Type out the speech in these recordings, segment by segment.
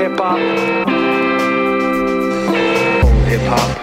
hip hop. Old hip hop.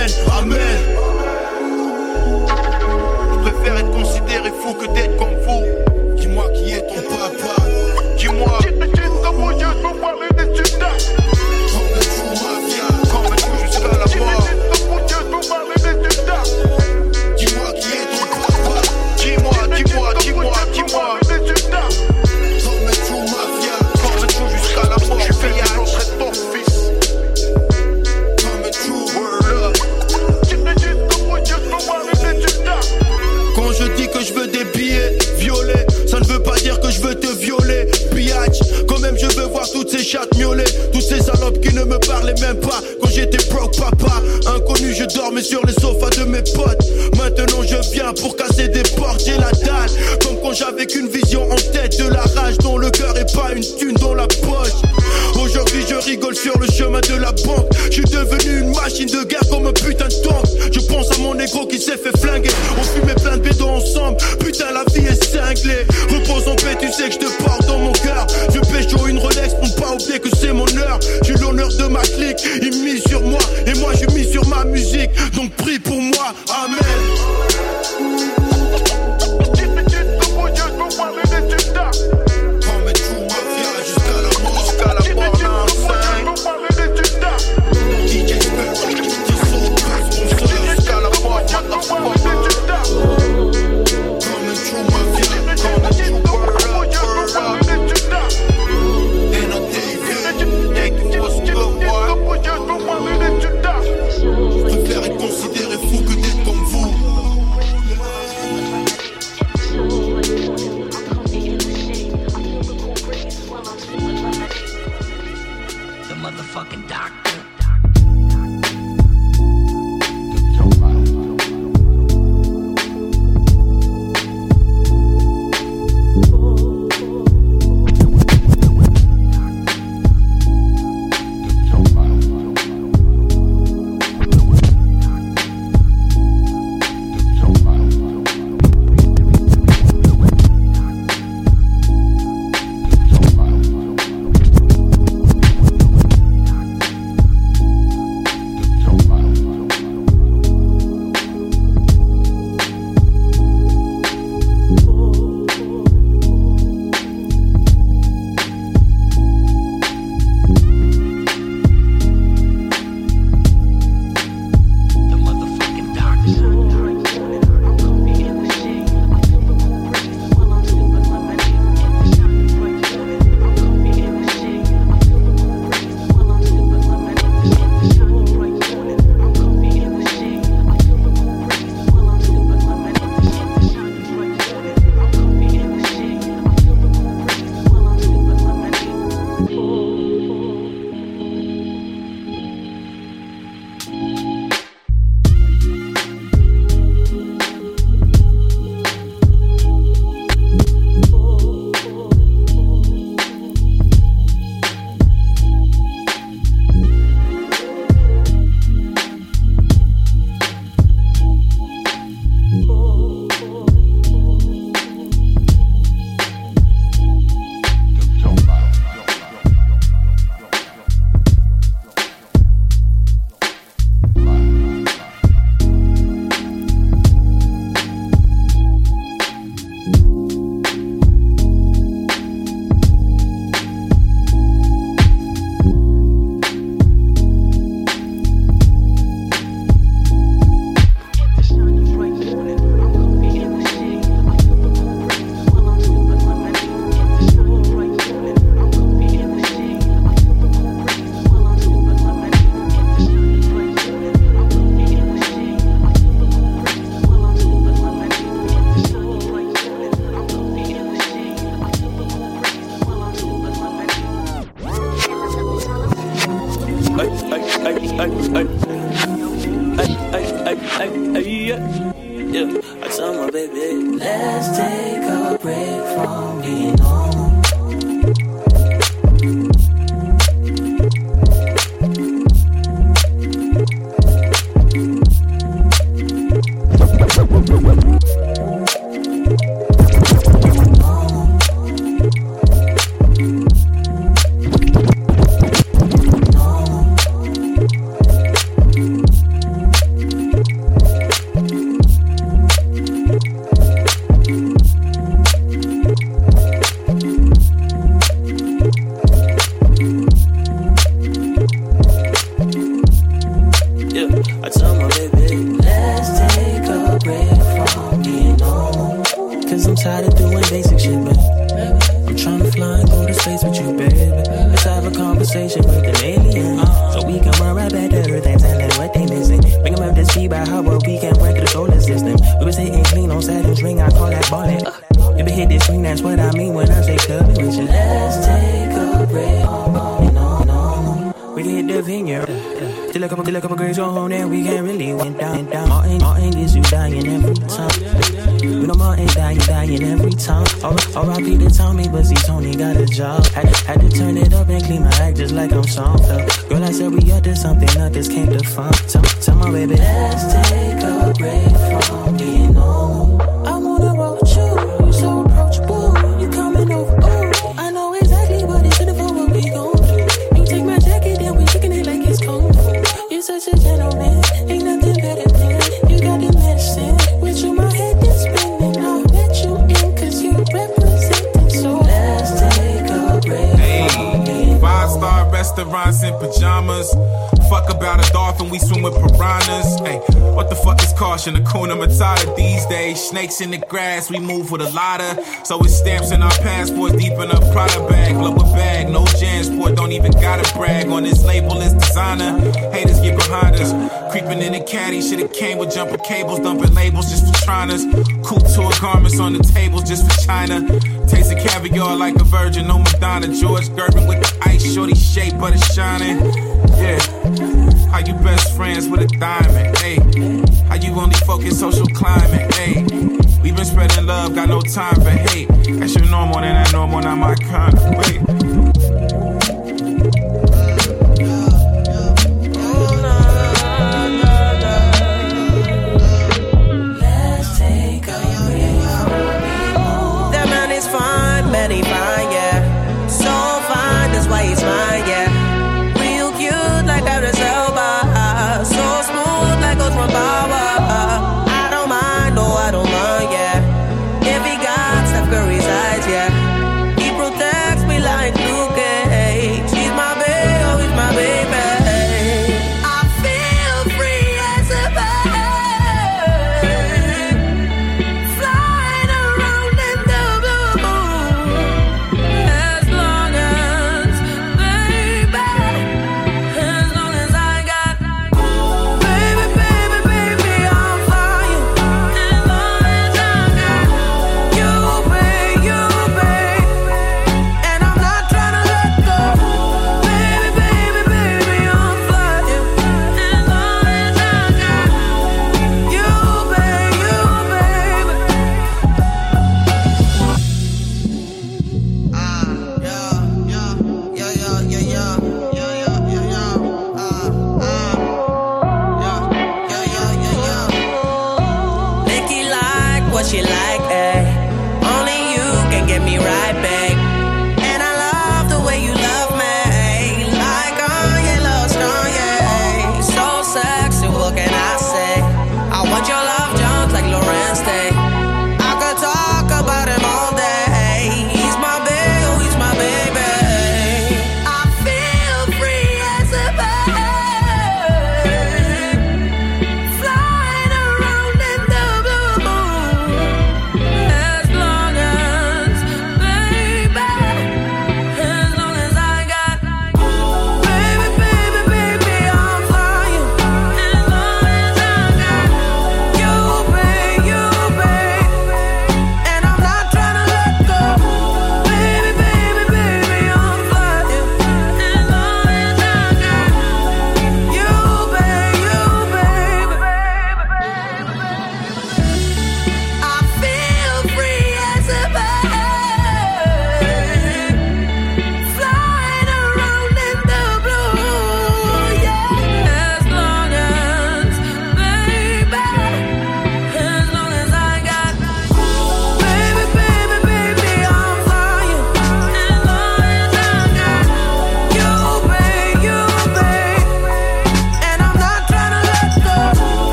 Amen, Je préfère être considéré fou que d'être comme vous. Dis-moi qui est ton papa. qui ne me parlait même pas quand j'étais broke papa. Inconnu, je dormais sur les sofas de mes potes. Maintenant, je viens pour casser des portes, j'ai la dalle. Comme quand j'avais qu'une vision en tête de la rage dont le cœur est pas une thune dans la poche. Aujourd'hui, je rigole sur le chemin de la banque. Je suis devenu une machine de guerre comme un putain de tank. Je pense à mon négro qui s'est fait flinguer. On fumait plein de bédos ensemble. Putain, la vie est cinglée. Repose en paix, tu sais que je te parle. ma clique, ils sur moi et moi je mis sur ma musique. In the grass, we move with a lotta. So it's stamps in our passports, deep in a Prada bag, lower bag, no Jansport, don't even gotta brag. On this label, it's designer. Haters get behind us, creeping in the caddy, should've came with jumper cables, dumping labels just for triners. Couture garments on the tables just for China. Tasting caviar like a virgin, no Madonna. George Gervin with the ice, shorty shape, but it's shining. Yeah. How you best friends with a diamond? Hey, how you only focus social climate? Hey, we been spreading love, got no time for hate. That's your normal, and that normal, not my kind.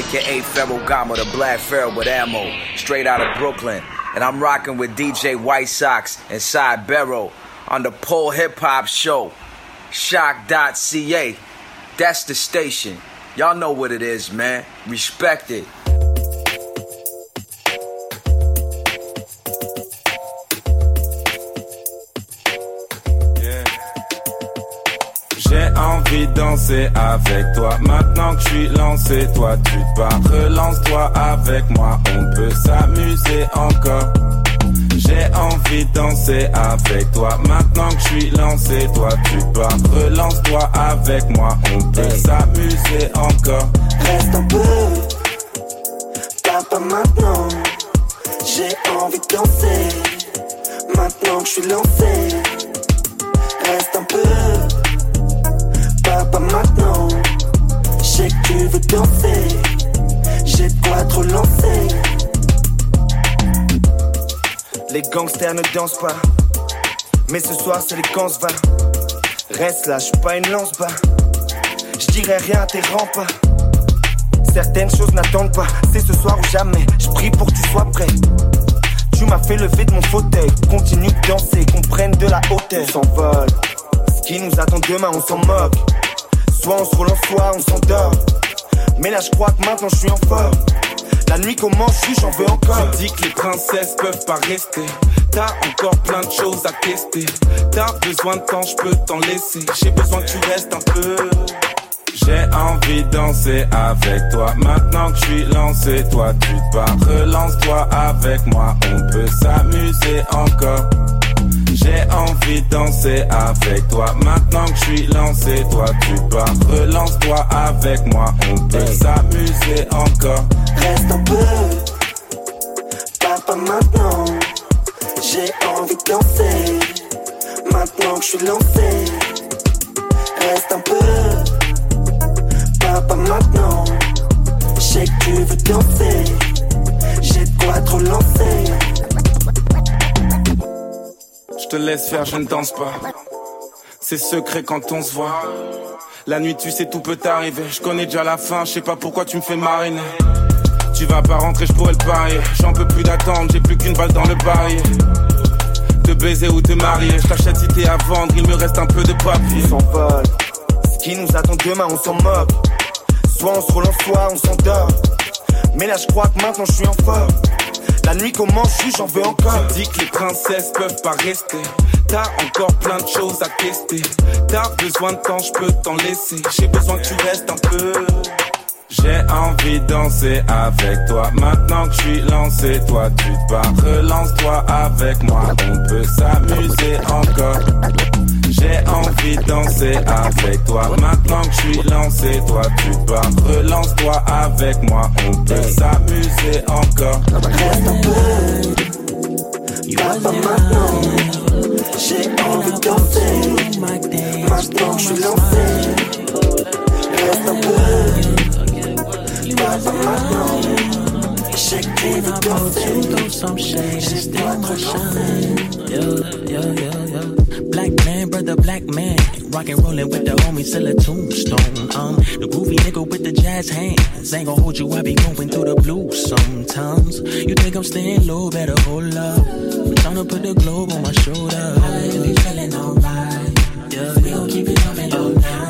Aka Ferragamo, the Black Pharaoh with ammo, straight out of Brooklyn. And I'm rocking with DJ White Sox and Side Barrow on the Pole Hip Hop Show. CHOQ.ca. That's the station. Y'all know what it is, man. Respect it. Danser avec toi. Maintenant que je suis lancé, toi tu pars. Relance-toi avec moi, on peut s'amuser encore. J'ai envie de danser avec toi. Maintenant que je suis lancé, toi tu pars. Relance-toi avec moi, on peut s'amuser encore. Reste un peu, pas maintenant. J'ai envie de danser. Maintenant que je suis lancé, Les gangsters ne dansent pas. Mais ce soir, c'est les camps va. Reste là, je pas une lance-bas. Je dirais rien à tes pas Certaines choses n'attendent pas. C'est ce soir ou jamais. Je prie pour que tu sois prêt. Tu m'as fait lever de mon fauteuil. Continue de danser, qu'on prenne de la hauteur. On s'envole. Ce qui nous attend demain, on s'en moque. Soit on se relance, soit on s'endort. Mais là, je crois que maintenant je suis en forme. La nuit commence, oui, j'en veux encore. Tu dis que les princesses peuvent pas rester. T'as encore plein de choses à tester. T'as besoin de temps, je peux t'en laisser. J'ai besoin que tu restes un peu. J'ai envie de danser avec toi. Maintenant que je suis lancé, toi tu te bats. Relance-toi avec moi, on peut s'amuser encore. J'ai envie de danser avec toi. Maintenant que je suis lancé, toi tu bats. Relance-toi avec moi, on peut s'amuser encore. Reste un peu, papa maintenant. J'ai envie de danser. Maintenant que je suis lancé, reste un peu, papa maintenant. Je sais que tu veux danser. J'ai de quoi trop lancer. Je te laisse faire, je ne danse pas. C'est secret quand on se voit. La nuit, tu sais, tout peut t'arriver. Je connais déjà la fin, je sais pas pourquoi tu me fais mariner. Tu vas pas rentrer, je pourrais le parier. J'en peux plus d'attendre, j'ai plus qu'une balle dans le barillet. Te baiser ou te marier, je t'achète si t'es à vendre, il me reste un peu de papier. On s'envole. Ce qui nous attend demain, on s'en moque. Soit on se relance, soit on s'endort. Mais là, je crois que maintenant je suis en forme. La nuit commence, j'en veux encore. Tu dis que les princesses peuvent pas rester. T'as encore plein de choses à tester. T'as besoin de temps, je peux t'en laisser. J'ai besoin que tu restes un peu. J'ai envie de danser avec toi. Maintenant que je suis lancé, toi tu te bats. Relance-toi avec moi, on peut s'amuser encore. J'ai envie de danser avec toi. Maintenant que je suis lancé, toi tu bats. Relance-toi avec moi, on peut s'amuser encore. Reste un peu, papa maintenant. J'ai envie de danser. Maintenant que je suis lancé, reste un peu, papa maintenant. Sais que tu veux danser. some shade and still my shine. Yo, yo, yo, yo. Black man, brother, black man. Rock and rollin' with the homies till a tombstone. Um, the groovy nigga with the jazz hands. Ain't gon' hold you, I be going through the blues sometimes. You think I'm staying low, better hold up. I'm tryna put the globe on my shoulder. I be feeling alright.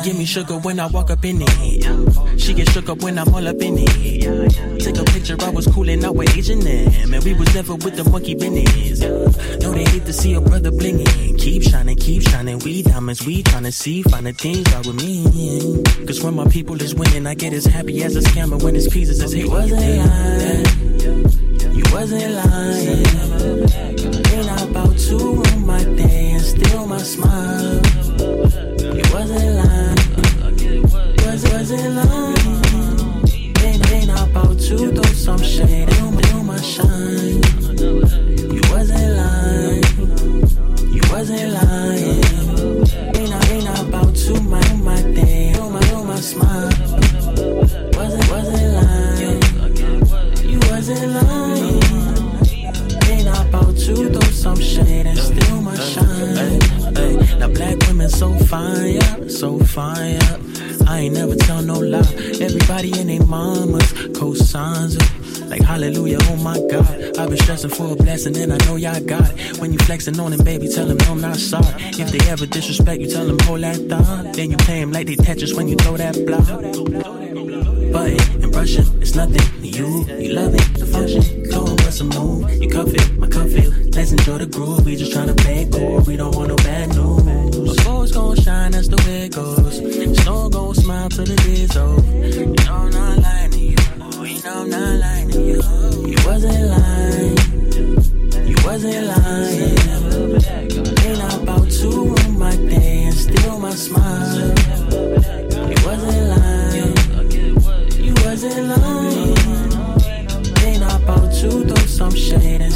Give me sugar when I walk up in it. She get shook up when I'm all up in it. Take a picture, I was coolin' out with Asian them. And we was never with the monkey business. Know they hate to see a brother blingin'. Keep shining, keep shining. We diamonds, we tryna see, find the things out with me. Cause when my people is winning, I get as happy as a scammer when his pieces is hitting. You wasn't lying. You wasn't lying. Ain't about to ruin my day and steal my smile? You wasn't lying. Was, wasn't lying. Ain't, ain't I about to throw some shade on, on my shine? You wasn't lying. You wasn't lying. Ain't I, ain't I about to my, my day, on my, on my smile? Wasn't, wasn't lying. You wasn't lying. Ain't I about to throw some shade and steal my shine? Now black women so fine, yeah, so fine, yeah. I ain't never tell no lie. Everybody and their mamas co-signs it. Like hallelujah, oh my God. I've been stressing for a blessing and I know y'all got it. When you flexing on them, baby, tell them no, I'm not sorry. If they ever disrespect you, tell them hold that thought. Then you play them like they Tetris when you throw that block. Button and brushing, it's nothing. to You, you love it, the function. Go and bust a move. You cuff it, my cuff it. Let's enjoy the groove. We just tryna play cool. We don't want no bad news. The way it goes. Snow gon' smile till the day's over. You know I'm not lying to you. Oh, you know I'm not lying to you. You wasn't lying. You wasn't lying. Ain't about to ruin my day and steal my smile? You wasn't lying. You wasn't lying. Ain't about to throw some shade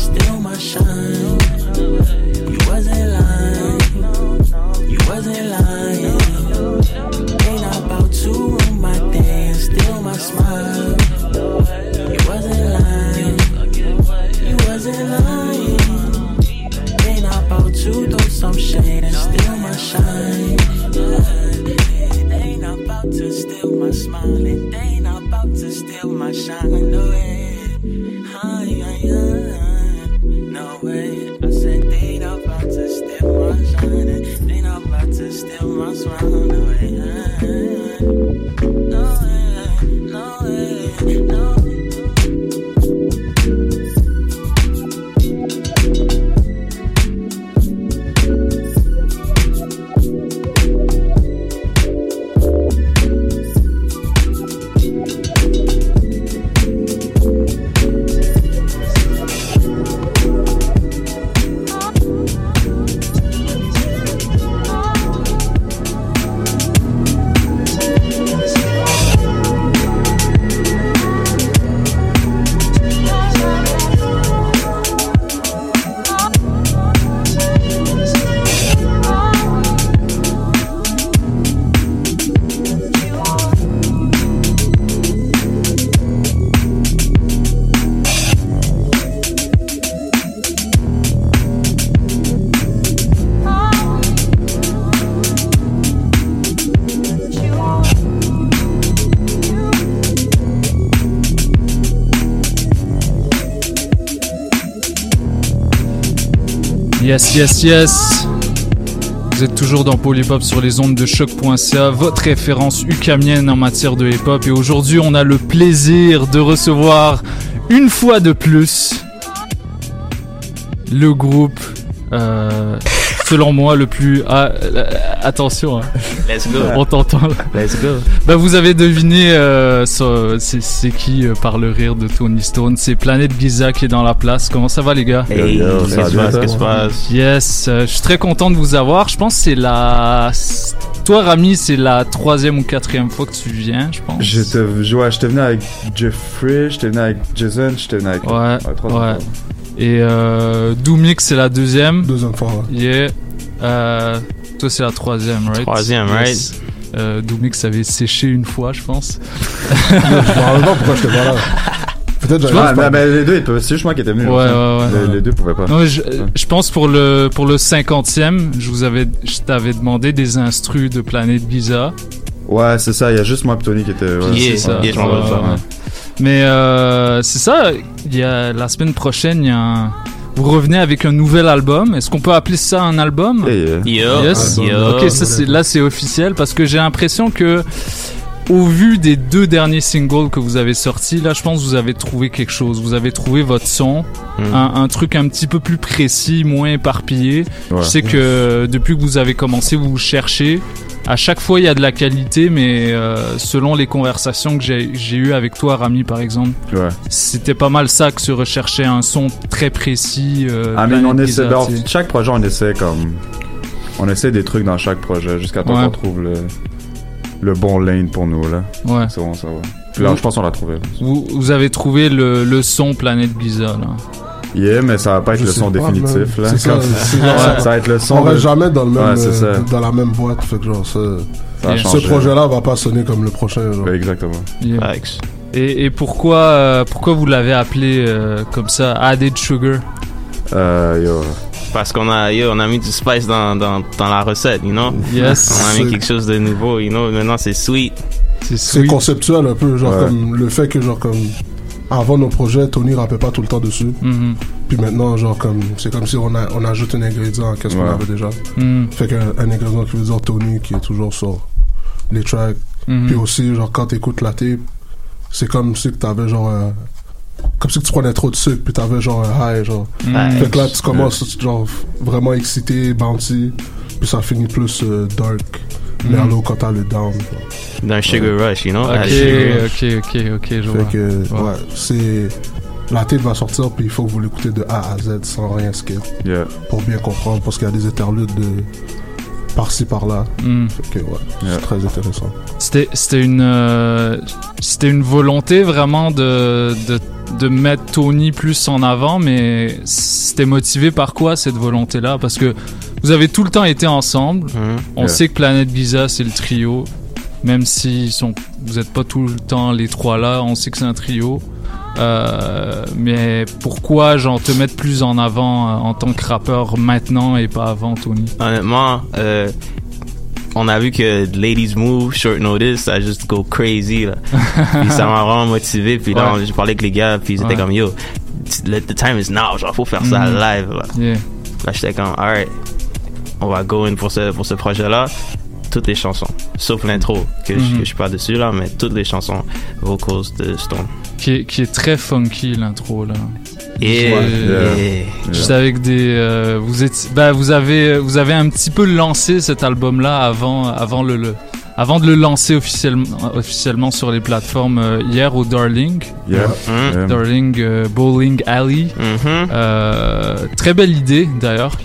Yes, yes, yes. Vous êtes toujours dans Polypop sur les ondes de choc.ca, votre référence ukamienne en matière de hip-hop. Et aujourd'hui, on a le plaisir de recevoir une fois de plus le groupe, euh, selon moi, le plus. Ah, euh, attention, hein. Let's go. on t'entend. Let's go. Bah, vous avez deviné euh, c'est, qui euh, par le rire de Tony Stone? C'est Planète Giza qui est dans la place. Comment ça va, les gars? Hey, yo, ça va se bien, passe? Qu'est-ce qui se passe? Yes, euh, je suis très content de vous avoir. Je pense que c'est la. Toi, Rami, c'est la troisième ou quatrième fois que tu viens, je pense. J'étais ouais, j'étais venu avec Jeffrey, j'étais venu avec Jason, j'étais venu avec. Ouais, trois ouais. autres. Et euh, Doomix, c'est la deuxième. Deuxième fois, ouais. Yeah. Euh, toi, c'est la troisième, right? Troisième, Yes. Euh, Doomix avait séché une fois, je pense. je me pas pourquoi j'étais pas là. Peut-être Ah, pas- mais, mais les deux. C'est juste moi qui étais venu. Ouais, ouais, ouais. Les, les deux pouvaient pas. Non, mais je, je pense pour le pour le cinquantième, je vous avais, je t'avais demandé des instrus de Planète Giza. Ouais, c'est ça, il y a juste moi et Tony qui était. Ouais, Yeah, c'est ça. yeah, je ça. ouais. Mais euh, c'est ça. Il y a la semaine prochaine, il y a un- vous revenez avec un nouvel album. Est-ce qu'on peut appeler ça un album? Euh, Yo, Yes. yo. Ok, ça c'est là c'est officiel parce que j'ai l'impression que au vu des deux derniers singles que vous avez sortis, là je pense que vous avez trouvé quelque chose. Vous avez trouvé votre son, Mm. un, un truc un petit peu plus précis, moins éparpillé. ouais. Je sais que depuis que vous avez commencé, vous cherchez. À chaque fois, il y a de la qualité, mais euh, selon les conversations que j'ai eues avec toi, Rami, par exemple, Ouais. c'était pas mal ça que se recherchait un son très précis. euh, Ah, mais on essaie. Chaque projet, on essaie comme. On essaie des trucs dans chaque projet jusqu'à temps Ouais. qu'on trouve le, le bon lane pour nous, là. Ouais. C'est bon, ça, ouais. Puis là, Vous- je pense qu'on l'a trouvé. Vous, vous avez trouvé le, le son Planète là. Yeah, mais ça va pas être Je le son pas, définitif, là. C'est ça, ça. ça va être le son. On de- jamais dans le même, Ouais, euh, dans la même boîte, fait que genre ça, Ça va Yeah. ce projet-là va pas sonner comme le prochain. Genre. Ouais, Exactement. Yeah. Facts. Et, et pourquoi, euh, pourquoi vous l'avez appelé euh, comme ça, Added Sugar? Euh, yo. Parce qu'on a, yo, on a mis du spice dans, dans, dans la recette, you know? Yes. On a mis quelque chose de nouveau, you know? Maintenant, c'est sweet. C'est conceptuel un peu, genre Ouais. comme le fait que genre comme avant nos projets, Tony rappait pas tout le temps dessus. Mhm. Puis maintenant, genre comme c'est comme si on, a, on ajoute un ingrédient à qu'est-ce qu'on Ouais. avait déjà. Mhm. Fait qu'un un ingrédient qui veut dire Tony qui est toujours sur les tracks. Mhm. Puis aussi, genre quand t'écoutes la tape, c'est comme si que t'avais genre comme si que tu prenais trop de sucre puis t'avais genre un high genre. Fait que là tu commences genre vraiment excité, bouncy, puis ça finit plus euh, dark, merlot quand t'as le down. sugar rush, you know? Ok, ok, ok, ok, je vois. Que Ouais. ouais, c'est la tape va sortir puis il faut que vous l'écoutez de A à Z sans rien skip Yeah. pour bien comprendre parce qu'il y a des interludes de par-ci par-là. Yeah. c'est très intéressant. C'était, c'était une, euh, c'était une volonté vraiment de, de, de mettre Tony plus en avant, mais c'était motivé par quoi cette volonté-là? Parce que vous avez tout le temps été ensemble. Mhm. On Yeah. sait que Planète Giza c'est le trio, même si ils sont, vous êtes pas tout le temps les trois là. On sait que c'est un trio. Euh, mais pourquoi genre te mettre plus en avant euh, en tant que rappeur maintenant et pas avant Tony? Honnêtement, euh, on a vu que Ladies Move, Short Notice, ça juste go crazy, là. puis ça m'a vraiment motivé. Puis là, Ouais. j'ai parlé avec les gars, puis ils étaient Ouais. comme, yo, the time is now, genre, faut faire ça Mhm. live, là. Yeah. Là, j'étais comme, alright, on va go in pour ce, pour ce projet-là. Toutes les chansons, sauf l'intro, que, je, que je suis pas dessus, là, mais toutes les chansons vocals de Stone. Qui est, qui est très funky l'intro là. Et, Yeah. et- Juste avec des, euh, vous êtes, bah vous avez, vous avez un petit peu lancé cet album-là avant, avant le, le- avant de le lancer officiellement, officiellement sur les plateformes euh, hier au Darling, Yeah. Mhm. Darling euh, Bowling Alley. Mhm. Euh, très belle idée d'ailleurs.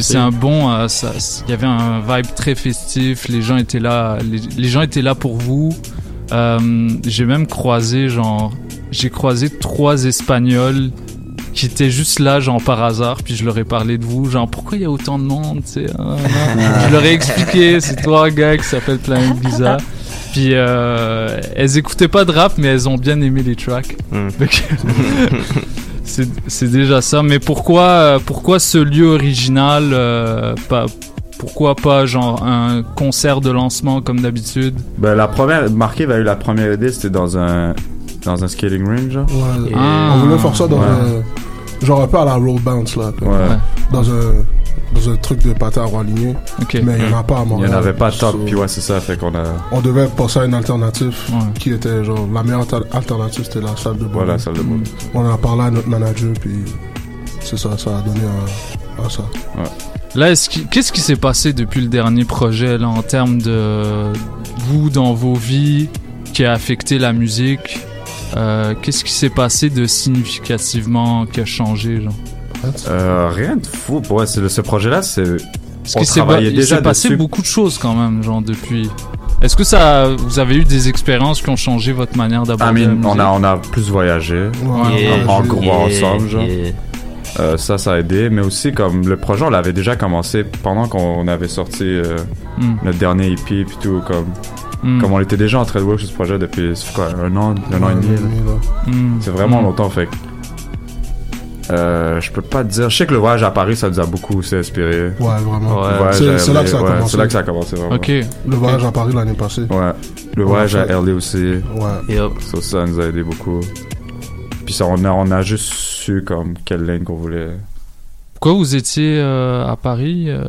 C'est- un bon, euh, il y avait un vibe très festif. Les gens étaient là, les, les gens étaient là pour vous. Euh, j'ai même croisé genre, j'ai croisé trois Espagnols qui étaient juste là genre par hasard. Puis je leur ai parlé de vous, genre pourquoi il y a autant de monde, hein, hein. je leur ai expliqué, c'est toi un gars qui s'appelle Planet Giza. Puis euh, elles écoutaient pas de rap, mais elles ont bien aimé les tracks. Que- c'est c'est déjà ça. Mais pourquoi, euh, pourquoi ce lieu original euh, pas, Pourquoi pas genre un concert de lancement comme d'habitude? Ben, la première, Marqué avait eu la première idée, c'était dans un, dans un skating ring, genre. Ouais, Ah. on voulait faire ça dans Ouais. un- Genre un peu à la roll bounce, là. Ouais. Dans un, dans un truc de patin à roi. Mais il n'y en a pas à Il Montréal. n'y en avait pas top, So, puis ouais, c'est ça, fait qu'on a. On devait penser à une alternative Ouais. qui était genre la meilleure alter- alternative c'était la salle de boxe. Voilà, salle de boxe. On en a parlé à notre manager puis c'est ça, ça a donné à, à ça. Là, est-ce qui- qu'est-ce qui s'est passé depuis le dernier projet là, en termes de vous dans vos vies qui a affecté la musique? Euh, Qu'est-ce qui s'est passé de significativement qui a changé genre? Euh, rien de fou. Pour ouais, c'est- ce projet-là, c'est. Parce On qu'il s'est ba- travaillait il déjà s'est passé dessus. beaucoup de choses quand même, genre depuis. Est-ce que ça, vous avez eu des expériences qui ont changé votre manière I d'aborder mean, on a, on a plus voyagé. Ouais, Yeah, en gros yeah, ensemble, genre. yeah. Euh, ça, ça a aidé. Mais aussi, comme le projet, on l'avait déjà commencé pendant qu'on avait sorti euh, Hmm. notre dernier EP, puis tout. Comme, Hmm. comme on était déjà en train de work sur ce projet depuis quoi, un an, un an et demi. Hmm. C'est vraiment Hmm. longtemps, fait que, euh, je peux pas te dire. Je sais que le voyage à Paris, ça nous a beaucoup aussi inspiré. Ouais, vraiment. Ouais. C'est- là que ça a ouais, commencé. C'est là que ça a commencé, vraiment. Ok. Le voyage à Paris l'année passée. Ouais. Le voyage à LA aussi. Ouais. Ça, ça nous a aidé beaucoup. Puis ça, on a, on a juste su comme quelle ligne qu'on voulait. Pourquoi vous étiez euh, à Paris euh,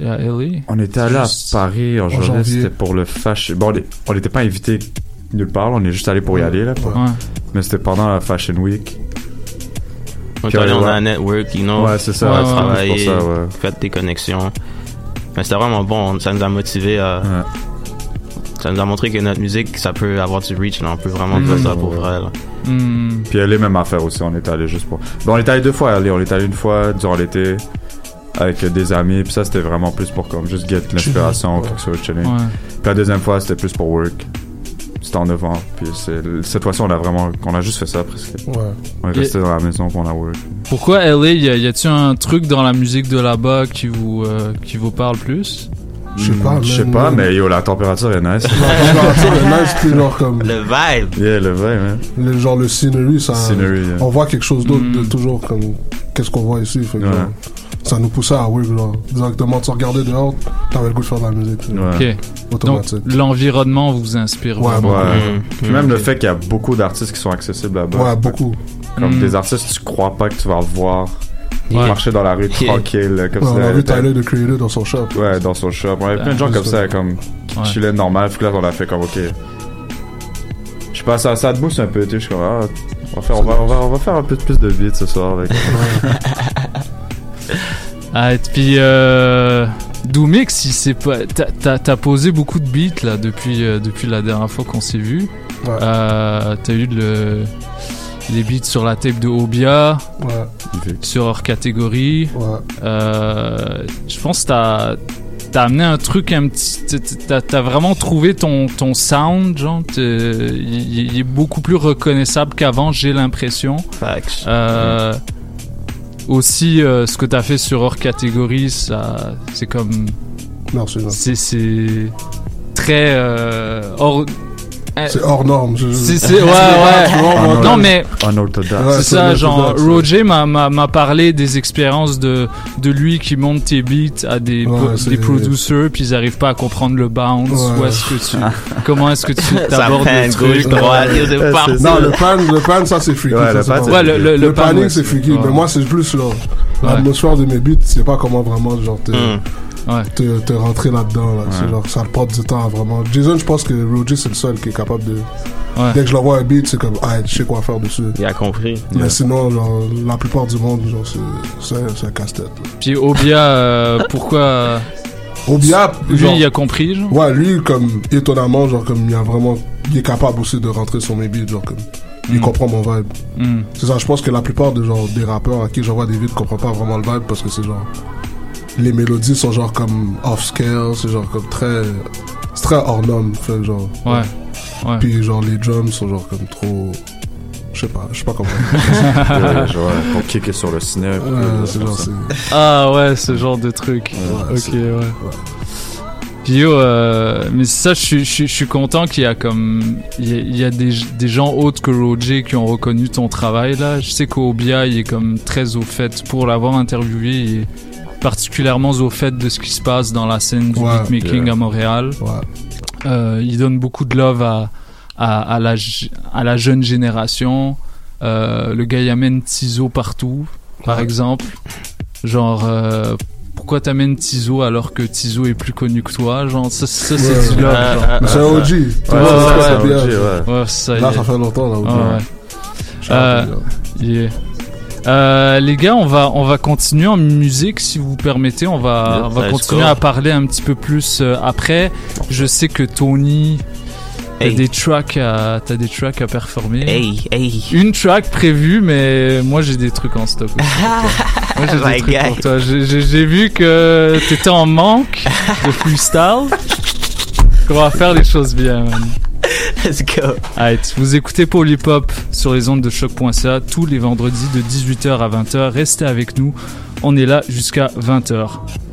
et à LA On était allé à Paris en, janvier, janvier. c'était pour le fashion. Bon, on n'était pas invité nulle part, on est juste allé pour y aller, là. Ouais. Mais c'était pendant la Fashion Week. On est allé, on ouais. a un network, you know. Ouais, c'est ça, Ouais, ouais, ouais, c'est pour travailler, ça, ouais. fait des connexions. Mais c'était vraiment bon, ça nous a motivé à. Ouais. Ça nous a montré que notre musique, ça peut avoir du reach, là. On peut vraiment faire ça pour vrai, là. Hmm. Puis elle est même affaire aussi, on est allé juste pour. Bon, on est allé deux fois aller, on est allé une fois durant l'été avec des amis, puis ça c'était vraiment plus pour comme juste get l'inspiration, Ouais. quelque chose chilling. Ouais. Puis la deuxième fois c'était plus pour work. C'était en novembre, puis cette fois-ci on a vraiment, on a juste fait ça presque. Ouais. On est Et- resté dans la maison pour on a work. Pourquoi LA Y a-t-il un truc dans la musique de là-bas qui vous euh, qui vous parle plus? Je sais pas, Je sais pas, mais yo la température est nice. La température est nice, puis genre comme Le vibe! yeah, le vrai, man. le, genre le scenery, ça, Scenery, yeah. on voit quelque chose d'autre Mm. de toujours comme qu'est-ce qu'on voit ici. Fait que, Ouais. ça nous poussait à work, genre directement. Tu regardais dehors, t'avais le goût de faire de la musique, Ouais. Ok. Donc automatique. l'environnement vous inspire Ouais, vraiment. Ouais. Mm. Puis même le fait qu'il y a beaucoup d'artistes qui sont accessibles là-bas. ouais, beaucoup. Comme Mm. des artistes, tu crois pas que tu vas voir Yeah. marcher dans la rue Yeah. tranquille, comme Ouais, on a ça. vu Tyler de Creator dans son shop. Ouais, dans son shop. On avait plein de gens comme ça, ça. comme qui Ouais. chillaient normal. Puis là, on a fait comme, ok. Je sais pas, ça, ça te booste un peu, tu sais. Je suis comme, ah, on va, faire, on, va, on, va, on va faire un peu plus de beats ce soir. Avec. Ah, et puis euh, Doomix, il s'est pas. T'as, t'as- t'as posé beaucoup de beats là depuis euh, depuis la dernière fois qu'on s'est vu. Ouais. Euh, t'as eu le les beats sur la tape de Obia, Ouais, sur hors catégorie. ouais. Euh, je pense que t'as t'as amené un truc un petit t'as, t'as vraiment trouvé ton ton sound genre il, est beaucoup plus reconnaissable qu'avant j'ai l'impression Facts. euh, aussi euh, ce que t'as fait sur hors catégorie ça c'est comme Merci. là. c'est c'est très euh, hors C'est hors norme. je- c'est, c'est- ouais ouais non mais c'est ça, genre Roger m'a, m'a, m'a parlé des expériences de, de lui qui monte tes beats à des, Ouais, des producers puis ils arrivent pas à comprendre le bounce. Ouais. Où est-ce que tu, comment est-ce que tu t'abordes le truc? Ouais, Non, le pan, le pan, ça c'est freaky. Ouais, ça, le pan, c'est Ouais, le, le, Le, le pan, planning ouais, c'est freaky, ouais. mais moi c'est plus genre l'atmosphère de mes beats, c'est pas comment vraiment genre. Ouais. te, te rentrer là-dedans. Là. C'est Ouais. genre ça prend du temps vraiment. Jason, je pense que Roger c'est le seul qui est capable de. Ouais. Dès que je l'envoie un beat, c'est comme ah, je sais quoi faire dessus. Il a compris. Mais sinon, genre, la plupart du monde, genre, c'est, un casse-tête. Puis Obia, euh, pourquoi Obia, lui genre, il a compris genre? ouais, lui, comme, étonnamment, genre, comme, il a vraiment, il est capable aussi de rentrer sur mes beats, genre, comme, il Mm. comprend mon vibe. Hmm. C'est ça, je pense que la plupart de, genre, des rappeurs à qui j'envoie des beats comprennent pas vraiment le vibe parce que c'est genre, les mélodies sont genre comme off-scale, c'est genre comme très, c'est très hors norme, genre. Ouais. Ouais. Puis genre, les drums sont genre comme trop, je sais pas, je sais pas comment. Ouais, genre, pour kicker sur le snare. Ouais, c'est genre, c'est, Ah ouais, ce genre de truc. ouais, ok, c'est- ouais. Puis yo, euh, mais ça, je suis, je suis- je suis content qu'il y a comme, il y a, il y a des, des gens autres que Roger qui ont reconnu ton travail là. Je sais qu'Obia, il est comme très au fait, pour l'avoir interviewé, il est particulièrement au fait de ce qui se passe dans la scène du Ouais, beatmaking yeah. à Montréal. ouais. Euh, il donne beaucoup de love à, à, à, la, g- à la jeune génération. Euh, le gars, il amène Tizo partout. par exemple. Genre, euh, pourquoi t'amènes Tizo alors que Tizo est plus connu que toi? Genre, ça, ça Ouais. c'est du love. Ah, genre. ah, Mais c'est un OG. Ouais, ça OG, ouais. Ouais, ça fait longtemps, là, OG. Ah ouais. Euh. Yeah. Euh, les gars, on va on va continuer en musique si vous permettez. On va on va continuer à parler un petit peu plus euh, après. Je sais que Tony, t'as Hey. des tracks à t'as des tracks à performer. Hey, hey. Une track prévue, mais moi j'ai des trucs en stock. Aussi pour toi. Moi j'ai des trucs pour toi. J'ai- vu que t'étais en manque de freestyle. On va faire les choses bien. Man. Let's go. Alright, vous écoutez Polypop sur les ondes de choc.ca tous les vendredis de 18h à 20h. Restez avec nous. On est là jusqu'à 20h.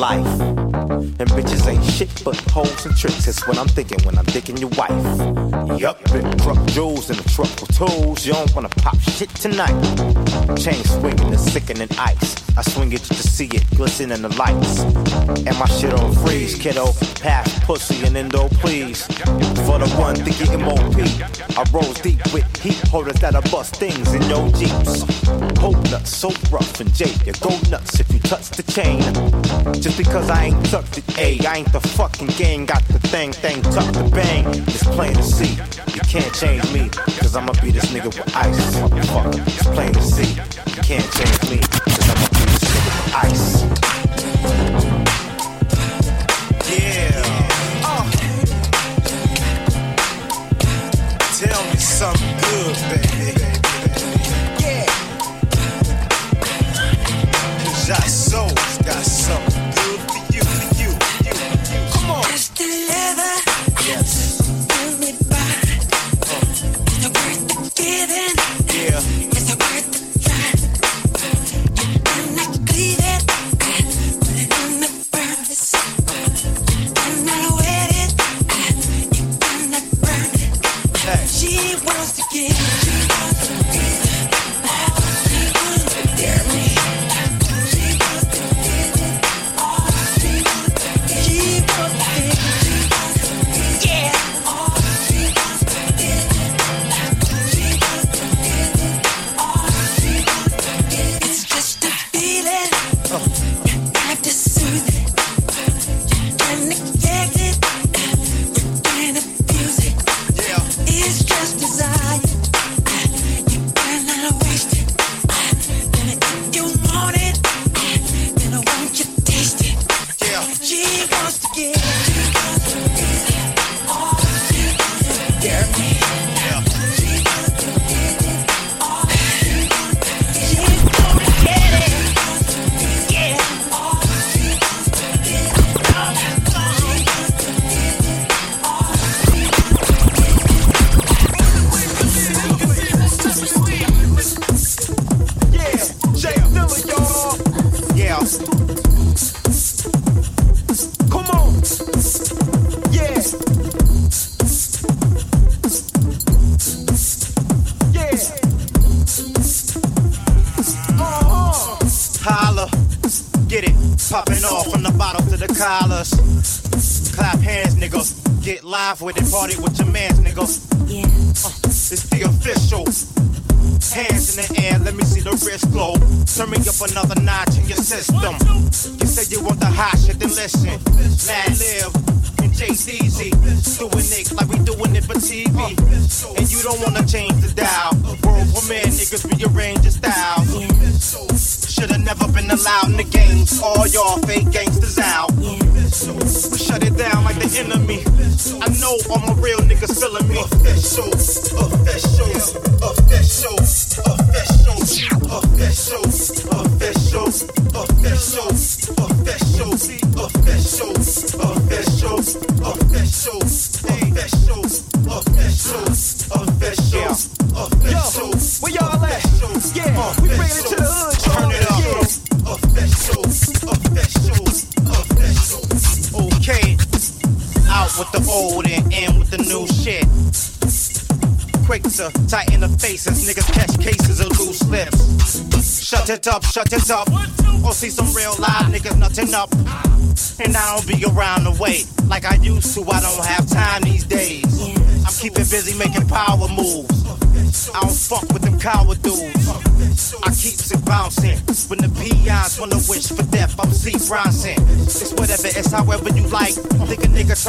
life. And bitches ain't shit but holes and tricks. That's what I'm thinking when I'm dicking your wife. Yup, big truck jewels in the truck with tools. You don't wanna pop shit tonight. Chain swinging and sickening ice. I swing it just to see it glisten in the lights. And my shit on freeze, kiddo. Pass pussy and endo, please. For the one to get OP, I rolls deep with heat holders that'll bust things in your jeeps. Hope nuts so rough and Jay, you go nuts if you touch the chain. Just because I ain't tucked it, A, I ain't the fucking gang, got the thing, thing tucked the bang. It's plain to see, you can't change me, cause I'ma be this nigga with ice. Fuck, it's plain to see, you can't change me, cause I'ma be this nigga with ice.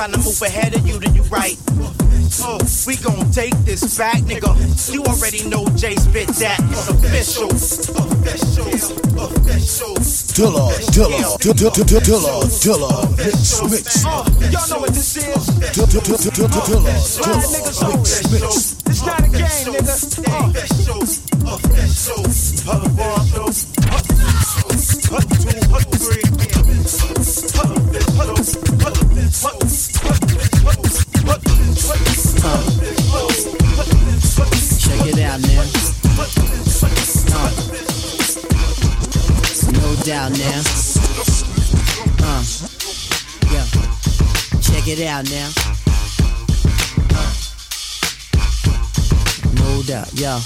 trying to move ahead of you, then you right. Uh, we gon' take this back, nigga. You already know Jay spit that. It's official. Official. Official. Dilla, Dilla, Dilla, Dilla, Dilla, Mix, Y'all know what this is. Dilla, Dilla, Dilla, Dilla. Mix, Mix. down now. Uh, yo, check it out now. Uh, no doubt, yo.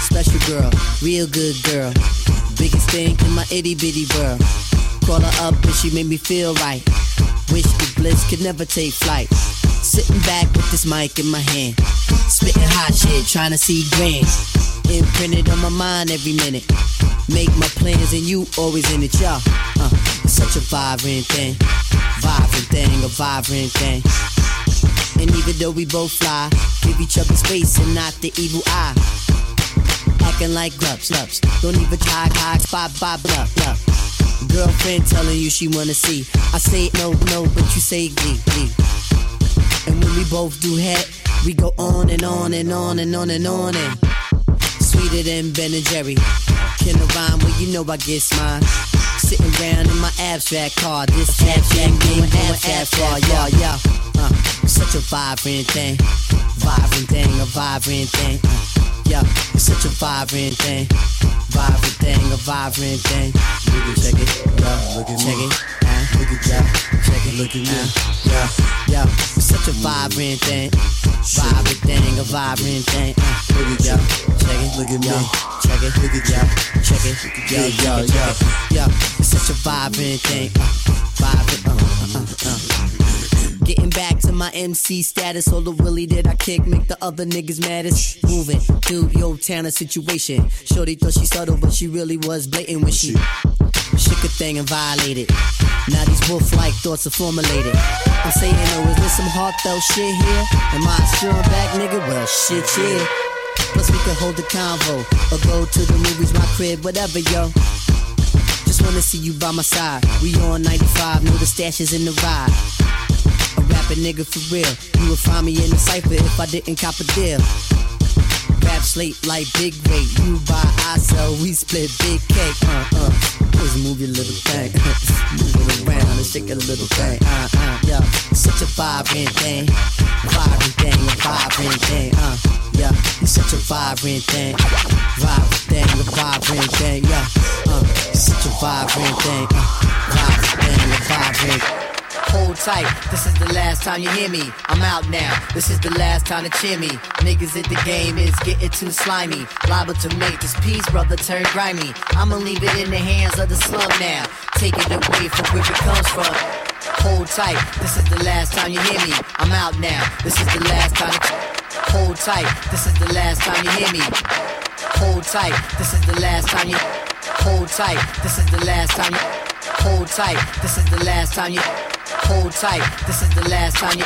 Special girl, real good girl. Biggest thing in my itty bitty world. Call her up and she made me feel right. Wish the bliss could never take flight. Sitting back with this mic in my hand. Spitting hot shit, trying to see grand. Imprinted on my mind every minute. Make my plans and you always in it, y'all. Uh, such a vibrant thing. Vibrant thing, a vibrant thing. And even though we both fly, give each other space and not the evil eye. Acting like grubs, grubs. Don't even try, high, spot, blah, blah, blah. Girlfriend telling you she wanna see. I say no, no, but you say glee, glee. And when we both do head, we go on and on and on and on and on and sweeter than Ben and Jerry. Can I rhyme? Well, you know I get mine. Sitting around in my abstract car, this abstract game going abstract, yeah, yeah. Uh, such a vibrant thing, vibrant thing, a vibrant thing. Uh, yeah, it's such a vibrant thing, vibrant thing, a vibrant thing. Check it, yeah, check it, look at yeah, check it, look at me, yeah, yeah. It's such a vibrant thing, vibrant thing, a vibrant thing. Uh, look at yeah, check it, look at me, check it, look at yeah, check it, yeah, yeah, yeah, yeah. It's such a vibrant thing, uh, vibrant, uh, uh, uh, uh. Getting back to my MC status, all the willy did I kick, make the other niggas maddest. Moving through your town of situation. Shorty thought she subtle, but she really was blatant when she shook a thing and violated. Now these wolf-like thoughts are formulated. I'm saying, oh, is this some heartfelt shit here? Am I a strong back nigga? Well, shit, yeah. Plus we can hold a convo or go to the movies, my crib, whatever, yo. Just wanna see you by my side. We on 95, know the stash is in the ride. A rapping nigga for real. You would find me in the cipher if I didn't cop a deal. Rap slate like big rate. You buy, I sell, we split big cake. Uh uh. Just move your little thing. move it around and shake a little thing. Uh uh. Yeah. Such a vibrant thing. Vibrant thing, a vibrant thing. Uh. Yeah. It's such a vibrant thing. Vibrant thing, a vibrant thing. Yeah. Uh. Such a vibrant thing. Uh. Vibrant thing, a vibrant Hold tight, this is the last time you hear me. I'm out now, this is the last time to cheer me. Niggas at the game is getting too slimy. Liable to make this piece, brother, turn grimy. I'ma leave it in the hands of the slum now. Take it away from where it comes from. Hold tight, this is the last time you hear me. I'm out now, this is the last time to Hold tight, this is the last time you hear me. Hold tight, this is the last time you Hold tight, this is the last time you Hold tight, this is the last time you Hold tight, this is the last time you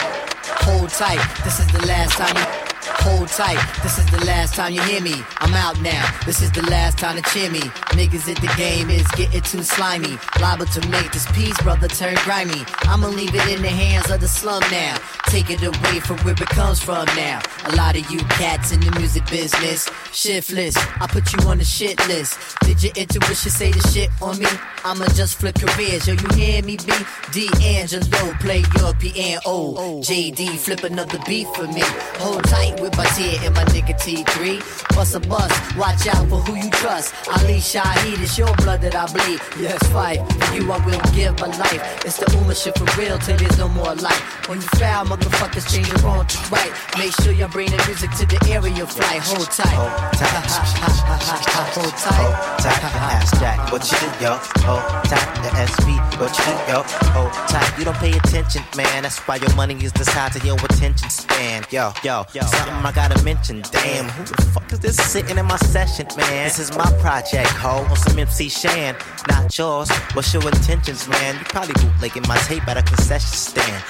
Hold tight, this is the last time you Hold tight, this is the last time you hear me. I'm out now, this is the last time to cheer me. Niggas at the game is getting too slimy. Liable to make this piece, brother, turn grimy. I'ma leave it in the hands of the slum now. Take it away from where it comes from now. A lot of you cats in the music business, shiftless. I put you on the shit list. Did your intuition say the shit on me? I'ma just flip careers, yo, you hear me? B. D'Angelo, play your piano. JD, flip another beat for me. Hold tight with my tear and my nigga T3. Bust a bus, watch out for who you trust. Ali Shaheed, it's your blood that I bleed. Yes, fight. For you, I will give my life. It's the Uma shit for real till there's no more life. When you foul, motherfuckers change it wrong to right. Make sure you bring the music to the area flight. Hold tight. Hold tight. Hold tight. Hold tight, the ass jack, what you do, yo? Hold tight, the SB, what you do, yo? Hold tight, you don't pay attention, man. That's why your money is the size of your attention span, yo, yo. Something I gotta mention, damn, who the fuck is this sitting in my session, man? This is my project, ho, on some MC Shan, not yours. What's your intentions, man? You probably bootlegging my tape at a concession stand.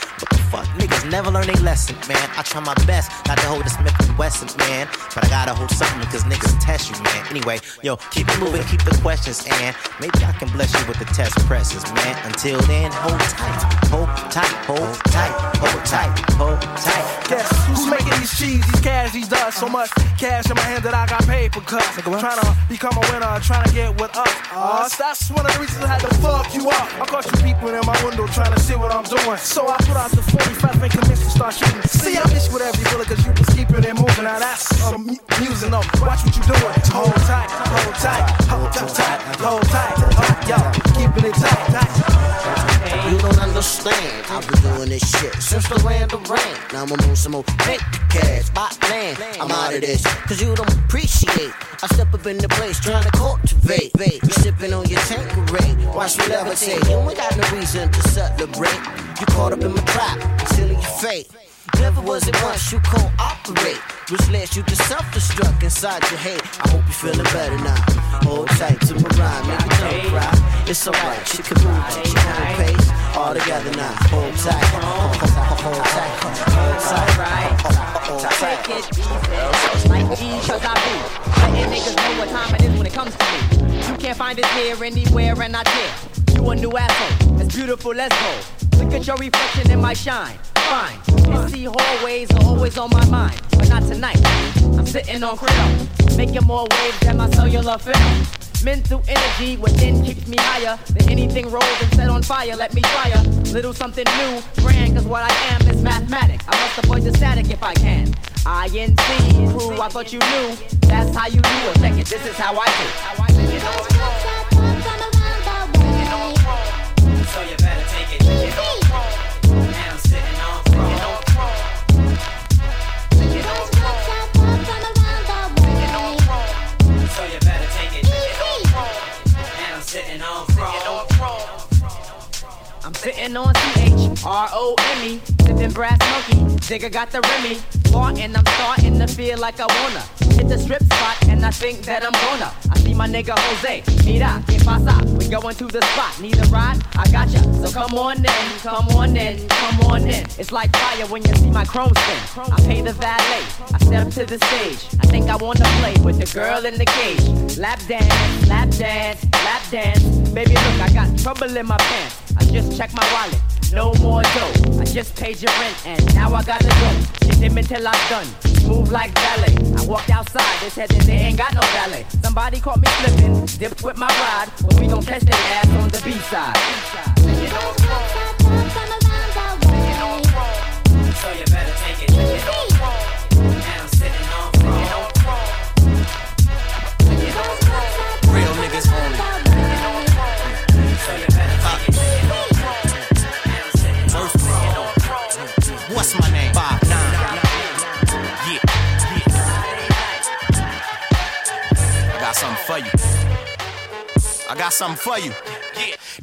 Fuck, niggas never learn a lesson, man. I try my best not to hold a Smith and Wesson, man, but I gotta hold something because niggas test you, man. Anyway, yo, keep it moving, keep the questions, and maybe I can bless you with the test presses, man. Until then, hold tight, hold tight, hold tight, hold tight, hold tight. Guess who's making these cheese, these cash, these dust? So much cash in my hand that I got paid paper cuts. Trying to become a winner, trying to get with us. us. That's one of the reasons I had to fuck you up. I caught you peeping in my window trying to see what I'm doing. So I put out the 45 and convinced to start shooting. See, I miss with every bullet cause you was keeping it moving. Now that's um, mu- music. Watch what you doing. Hold tight, hold tight, hold tight, hold tight, hold, yo, keeping it tight, tight. You don't understand. I've been doing this shit. Since the land of rain, now I'm on some more bank cash, spot land. I'm out of this, cause you don't appreciate. I step up in the place trying to cultivate. You sipping on your Tanqueray, watch me levitate. You ain't got no reason to celebrate. You caught up in my trap, your fate. Never was it once you cooperate, which led you to self-destruct inside your head. I hope you're feeling better now. Hold tight to my rhyme, nigga, don't cry. It's alright, you can move at your own pace. All together now. Hold tight, hold, hold, hold tight, hold tight, hold tight. Take it easy, like G's, cause I be. Letting niggas know what time it is when it comes to me. You can't find it here, anywhere, and I dare. You a new asshole, it's beautiful, let's go. Look at your reflection in my shine. Fine, you see hallways are always on my mind, but not tonight. I'm sitting on krill, making more waves than my cellular film. Mental energy within keeps me higher than anything rolled and set on fire. Let me try a little something new, brand, cause what I am is mathematics. I must avoid the static if I can. INC, crew, I thought you knew. That's how you do it. Check it, this is how I do. How I do it. So you better take it. Now sitting on C-H-R-O-M-E Sipping brass monkey, Digger got the Remy. Farting, I'm starting to feel like I wanna Hit the strip spot and I think that I'm gonna. I see my nigga Jose, mira, que pasa? We going to the spot, need a ride? I gotcha, so come on in, come on in, come on in. It's like fire when you see my chrome spin. I pay the valet, I step to the stage. I think I wanna play with the girl in the cage. Lap dance, lap dance, lap dance. Baby look, I got trouble in my pants. I just checked my wallet, no more dough. I just paid your rent and now I gotta go. Hit him until I'm done. Move like ballet. I walked outside, they said that they ain't got no valet. Somebody caught me slipping, dipped with my ride, but we gon' catch their ass on the B-side. So you better take it. Something for you.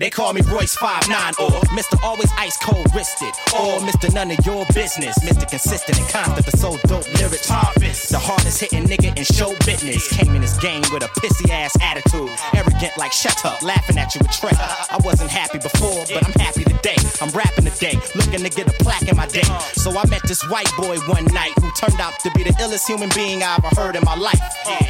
They call me Royce 5'9 or Mr. Always Ice Cold Wristed or Mr. None of Your Business. Mr. Consistent and constant, but so dope lyrics. Harvest. The hardest hitting nigga in show business. Came in this game with a pissy ass attitude. Uh-huh. Arrogant like shut up, laughing at you with Trey. Uh-huh. I wasn't happy before, but I'm happy today. I'm rapping today, looking to get a plaque in my day. Uh-huh. So I met this white boy one night who turned out to be the illest human being I ever heard in my life.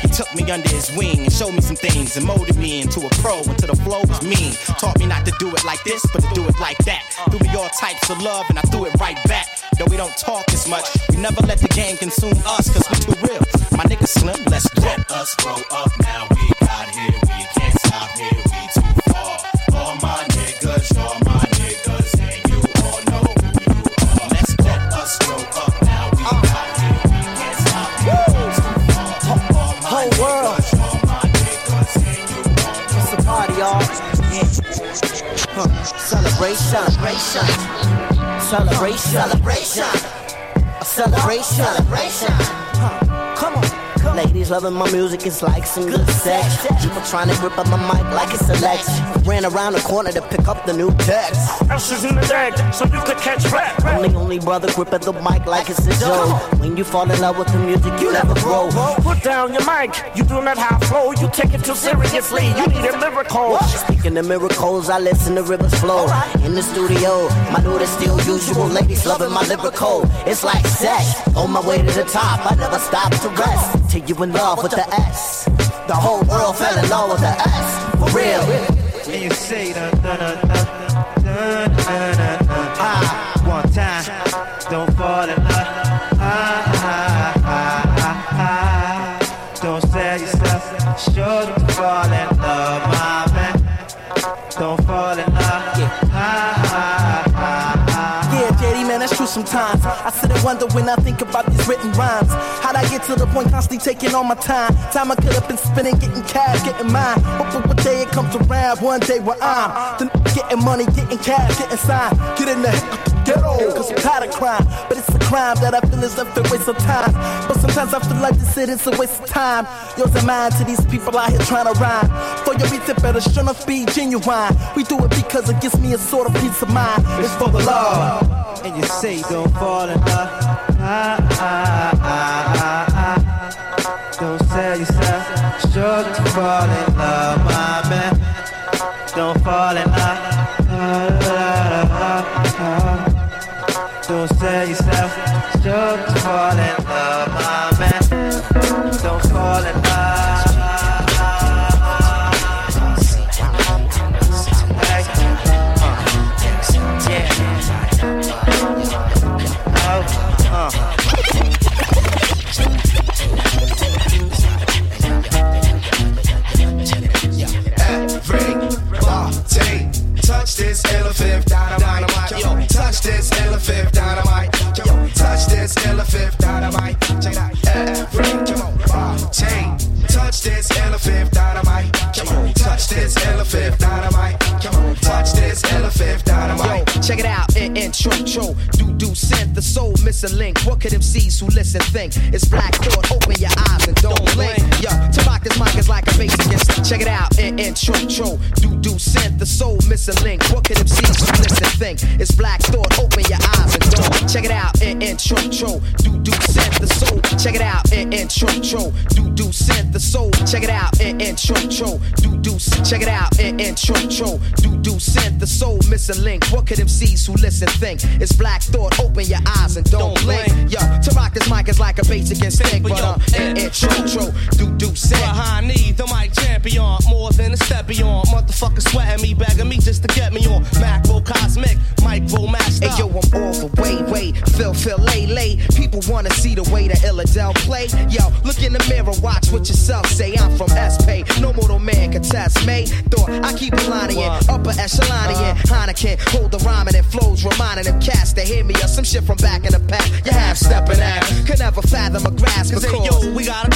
He took me under his wing and showed me some things and molded me into a pro until the flow was mean. Taught me not to do it like this, but to do it like that. Threw me all types of love and I threw it right back. Though we don't talk as much, we never let the game consume us cause we too real. My nigga Slim, let's go. Let us grow up now. We got here, we can't stop here. We too far. All my niggas, all Celebration, celebration, celebration, celebration, a celebration, celebration. Huh. Come on. Ladies loving my music, it's like some good sex. People trying to grip up my mic like it's a Lex. Ran around the corner to pick up the new text. Ashes in the deck, so you could catch rap. I'm the only brother gripping the mic like it's a joke. When you fall in love with the music, you never grow. Put down your mic, you do not have flow, you take it too seriously, you need a lyrical. Speaking of miracles, I listen to rivers flow. In the studio, my dude is still usual. Ladies loving my lyrical. It's like sex. On my way to the top, I never stop to rest till you in love with the S. The whole world fell in love with the S. For real. And you say da da da da da da da da. Ah, one time, don't fall in love. Ah ah ah ah ah. Don't sell yourself. Sure don't fall in love, my man. Don't fall in love. Ah, ah ah ah ah. Yeah, JD man, that's true sometimes wonder when I think about these written rhymes. How'd I get to the point constantly taking all my time? Time I could have been spending getting cash, getting mine. Hoping one day it comes around, one day where I'm the n- getting money, getting cash, getting signed, getting the ghetto. Cause I'm tired of crime, but it's a crime that I feel is up to waste of time. But sometimes I feel like this it is a waste of time. Yours and mine to these people out here trying to rhyme. For your beats, it better shouldn't be genuine. We do it because it gives me a sort of peace of mind. It's for the love. And you say don't fall in love. Ah, ah, ah. ah. still a fifth dynamite. Check it out. Freak, come on. Wow. Chain. Touch this L fifth dynamite. Come on. Touch this L fifth dynamite. Come on. Touch this elephant fifth dynamite. Yo, check it out. In, in, true, true. Do, do, synth. The soul missing link. What could MCs who listen think? It's black thought with yourself, say I'm from SP. No mortal man can test me. Thought I keep it line upper echelon in. Uh-huh. Heineken, hold the rhyming and flows, reminding them cats to hear me or some shit from back in the past. You half stepping out, can never fathom a grasp. Cause hey, yo, we got a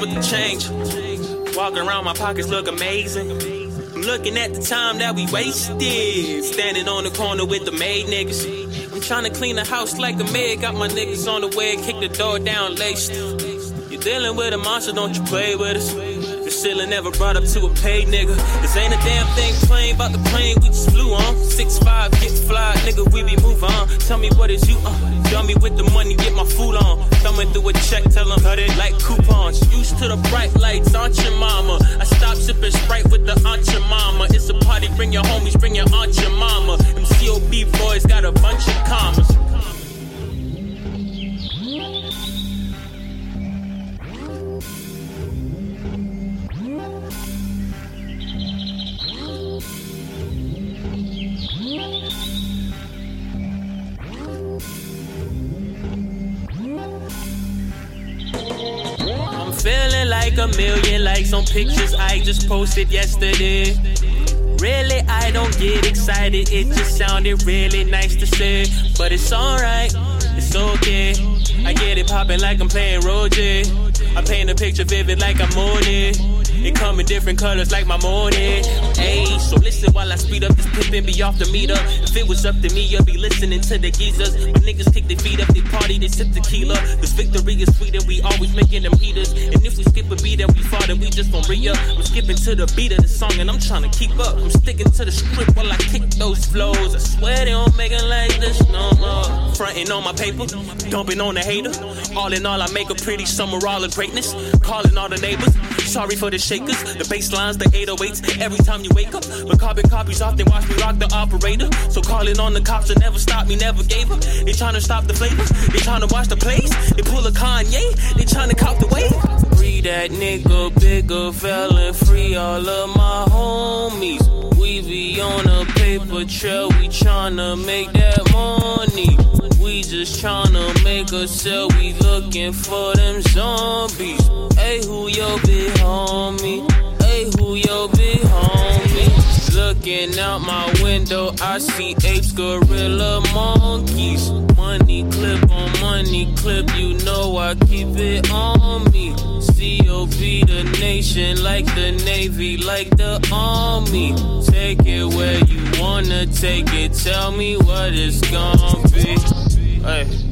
with the change. Walking around, my pockets look amazing. I'm looking at the time that we wasted. Standing on the corner with the maid niggas. I'm trying to clean the house like a maid. Got my niggas on the way, kick the door down, laced. You're dealing with a monster, don't you play with us. Ceiling never brought up to a paid nigga. This ain't a damn thing plain about the plane we just flew on. Six five, get fly, nigga, we be move on. Tell me what is you uh? Dummy with the money, get my food on. Thumbing through a check, tell them cut it like coupons. Used to the bright lights, aren't your mama? I stopped sipping Sprite with the aunt your mama. It's a party, bring your homies, bring your aunt your mama. Them COB boys got a bunch of commas. On pictures I just posted yesterday. Really, I don't get excited. It just sounded really nice to say. But it's alright, it's okay. I get it popping like I'm playing Roger. I paint a picture vivid like I'm Monet. It come in different colors like my morning. Hey, so listen while I speed up this pimp and be off the meter. If it was up to me, you'd be listening to the geezers. My niggas kick their feet up, they party, they sip tequila. This victory is sweet and we always making them heaters. And if we skip a beat and we fall, then we just gon' re up. I'm skipping to the beat of the song and I'm trying to keep up. I'm sticking to the script while I kick those flows. I swear they don't make it like this no more. Fronting on my paper, dumping on the hater. All in all, I make a pretty summer all of greatness. Calling all the neighbors, sorry for the shakers, the bass lines, the 808s. Every time you wake up, but carbon copies often watch me rock the operator. So calling on the cops to never stop me, never gave up. They trying to stop the flavor, they trying to watch the plays. They pull a Kanye, they trying to cop the wave. Free that nigga, bigger felon, free all of my homies. We be on a paper trail, we tryna make that money. We just tryna make a sale, we looking for them zombies. Hey, who your big homie? Hey, who your big homie? Looking out my window, I see apes, gorilla, monkeys. Money clip on money clip, you know I keep it on me. COB the nation, like the Navy, like the Army. Take it where you wanna take it, tell me what it's gonna be. Hey.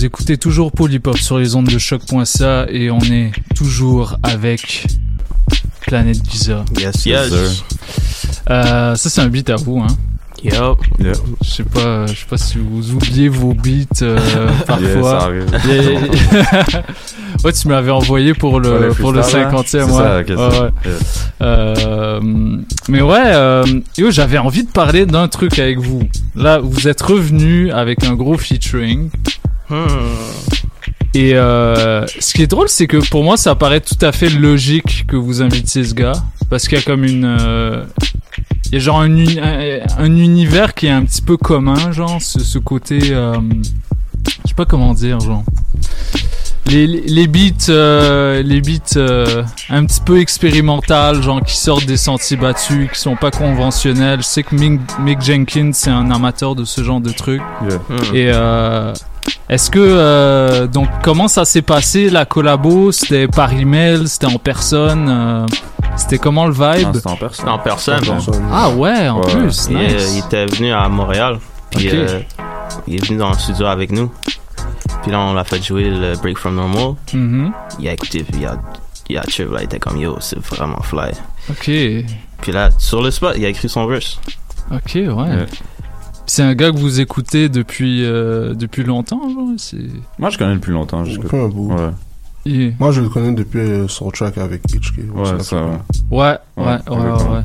Vous écoutez toujours Polypop sur les ondes de choc.ca et on est toujours avec Planète Giza. Yes, yes. Euh, ça c'est un beat à vous, hein. Yup. Je sais pas, je sais pas si vous oubliez vos beats euh, parfois. Yeah, ça arrive. Yeah. ouais, tu m'avais envoyé pour le pour le freestyles, là? 50e. C'est ouais. ça. Euh, mais ouais, euh, yo, j'avais envie de parler d'un truc avec vous. Là, vous êtes revenu avec un gros featuring. Et euh, ce qui est drôle, c'est que pour moi, ça paraît tout à fait logique que vous invitiez ce gars, parce qu'il y a comme une, euh, il y a genre un, uni- un, un univers qui est un petit peu commun, genre ce, ce côté, euh, je sais pas comment dire, genre les, les beats, euh, les beats euh, un petit peu expérimental, genre qui sortent des sentiers battus, qui sont pas conventionnels. Je sais que Mick, Mick Jenkins c'est un amateur de ce genre de trucs. Yeah. Et euh, est-ce que euh, donc comment ça s'est passé la collabo? C'était par email, c'était en personne, euh, c'était comment le vibe? C'était en personne. En personne. En personne. Ah ouais, en Ouais. plus, Il, nice. euh, il était venu à Montréal. Puis Ok. euh, il est venu dans le studio avec nous. Puis là, on l'a fait jouer le Break from Normal. Mhm. Il a écouté, puis il a, il a là, il était comme yo, c'est vraiment fly. Ok. Puis là, sur le spot, il a écrit son verse. Ok, ouais. C'est un gars que vous écoutez depuis, euh, depuis longtemps, genre c'est... Moi, je connais depuis longtemps. Je Depuis un bout. Ouais. Moi, je le connais depuis euh, son track avec HK. Ouais, ça, ouais. Ouais, ouais, ouais, ouais.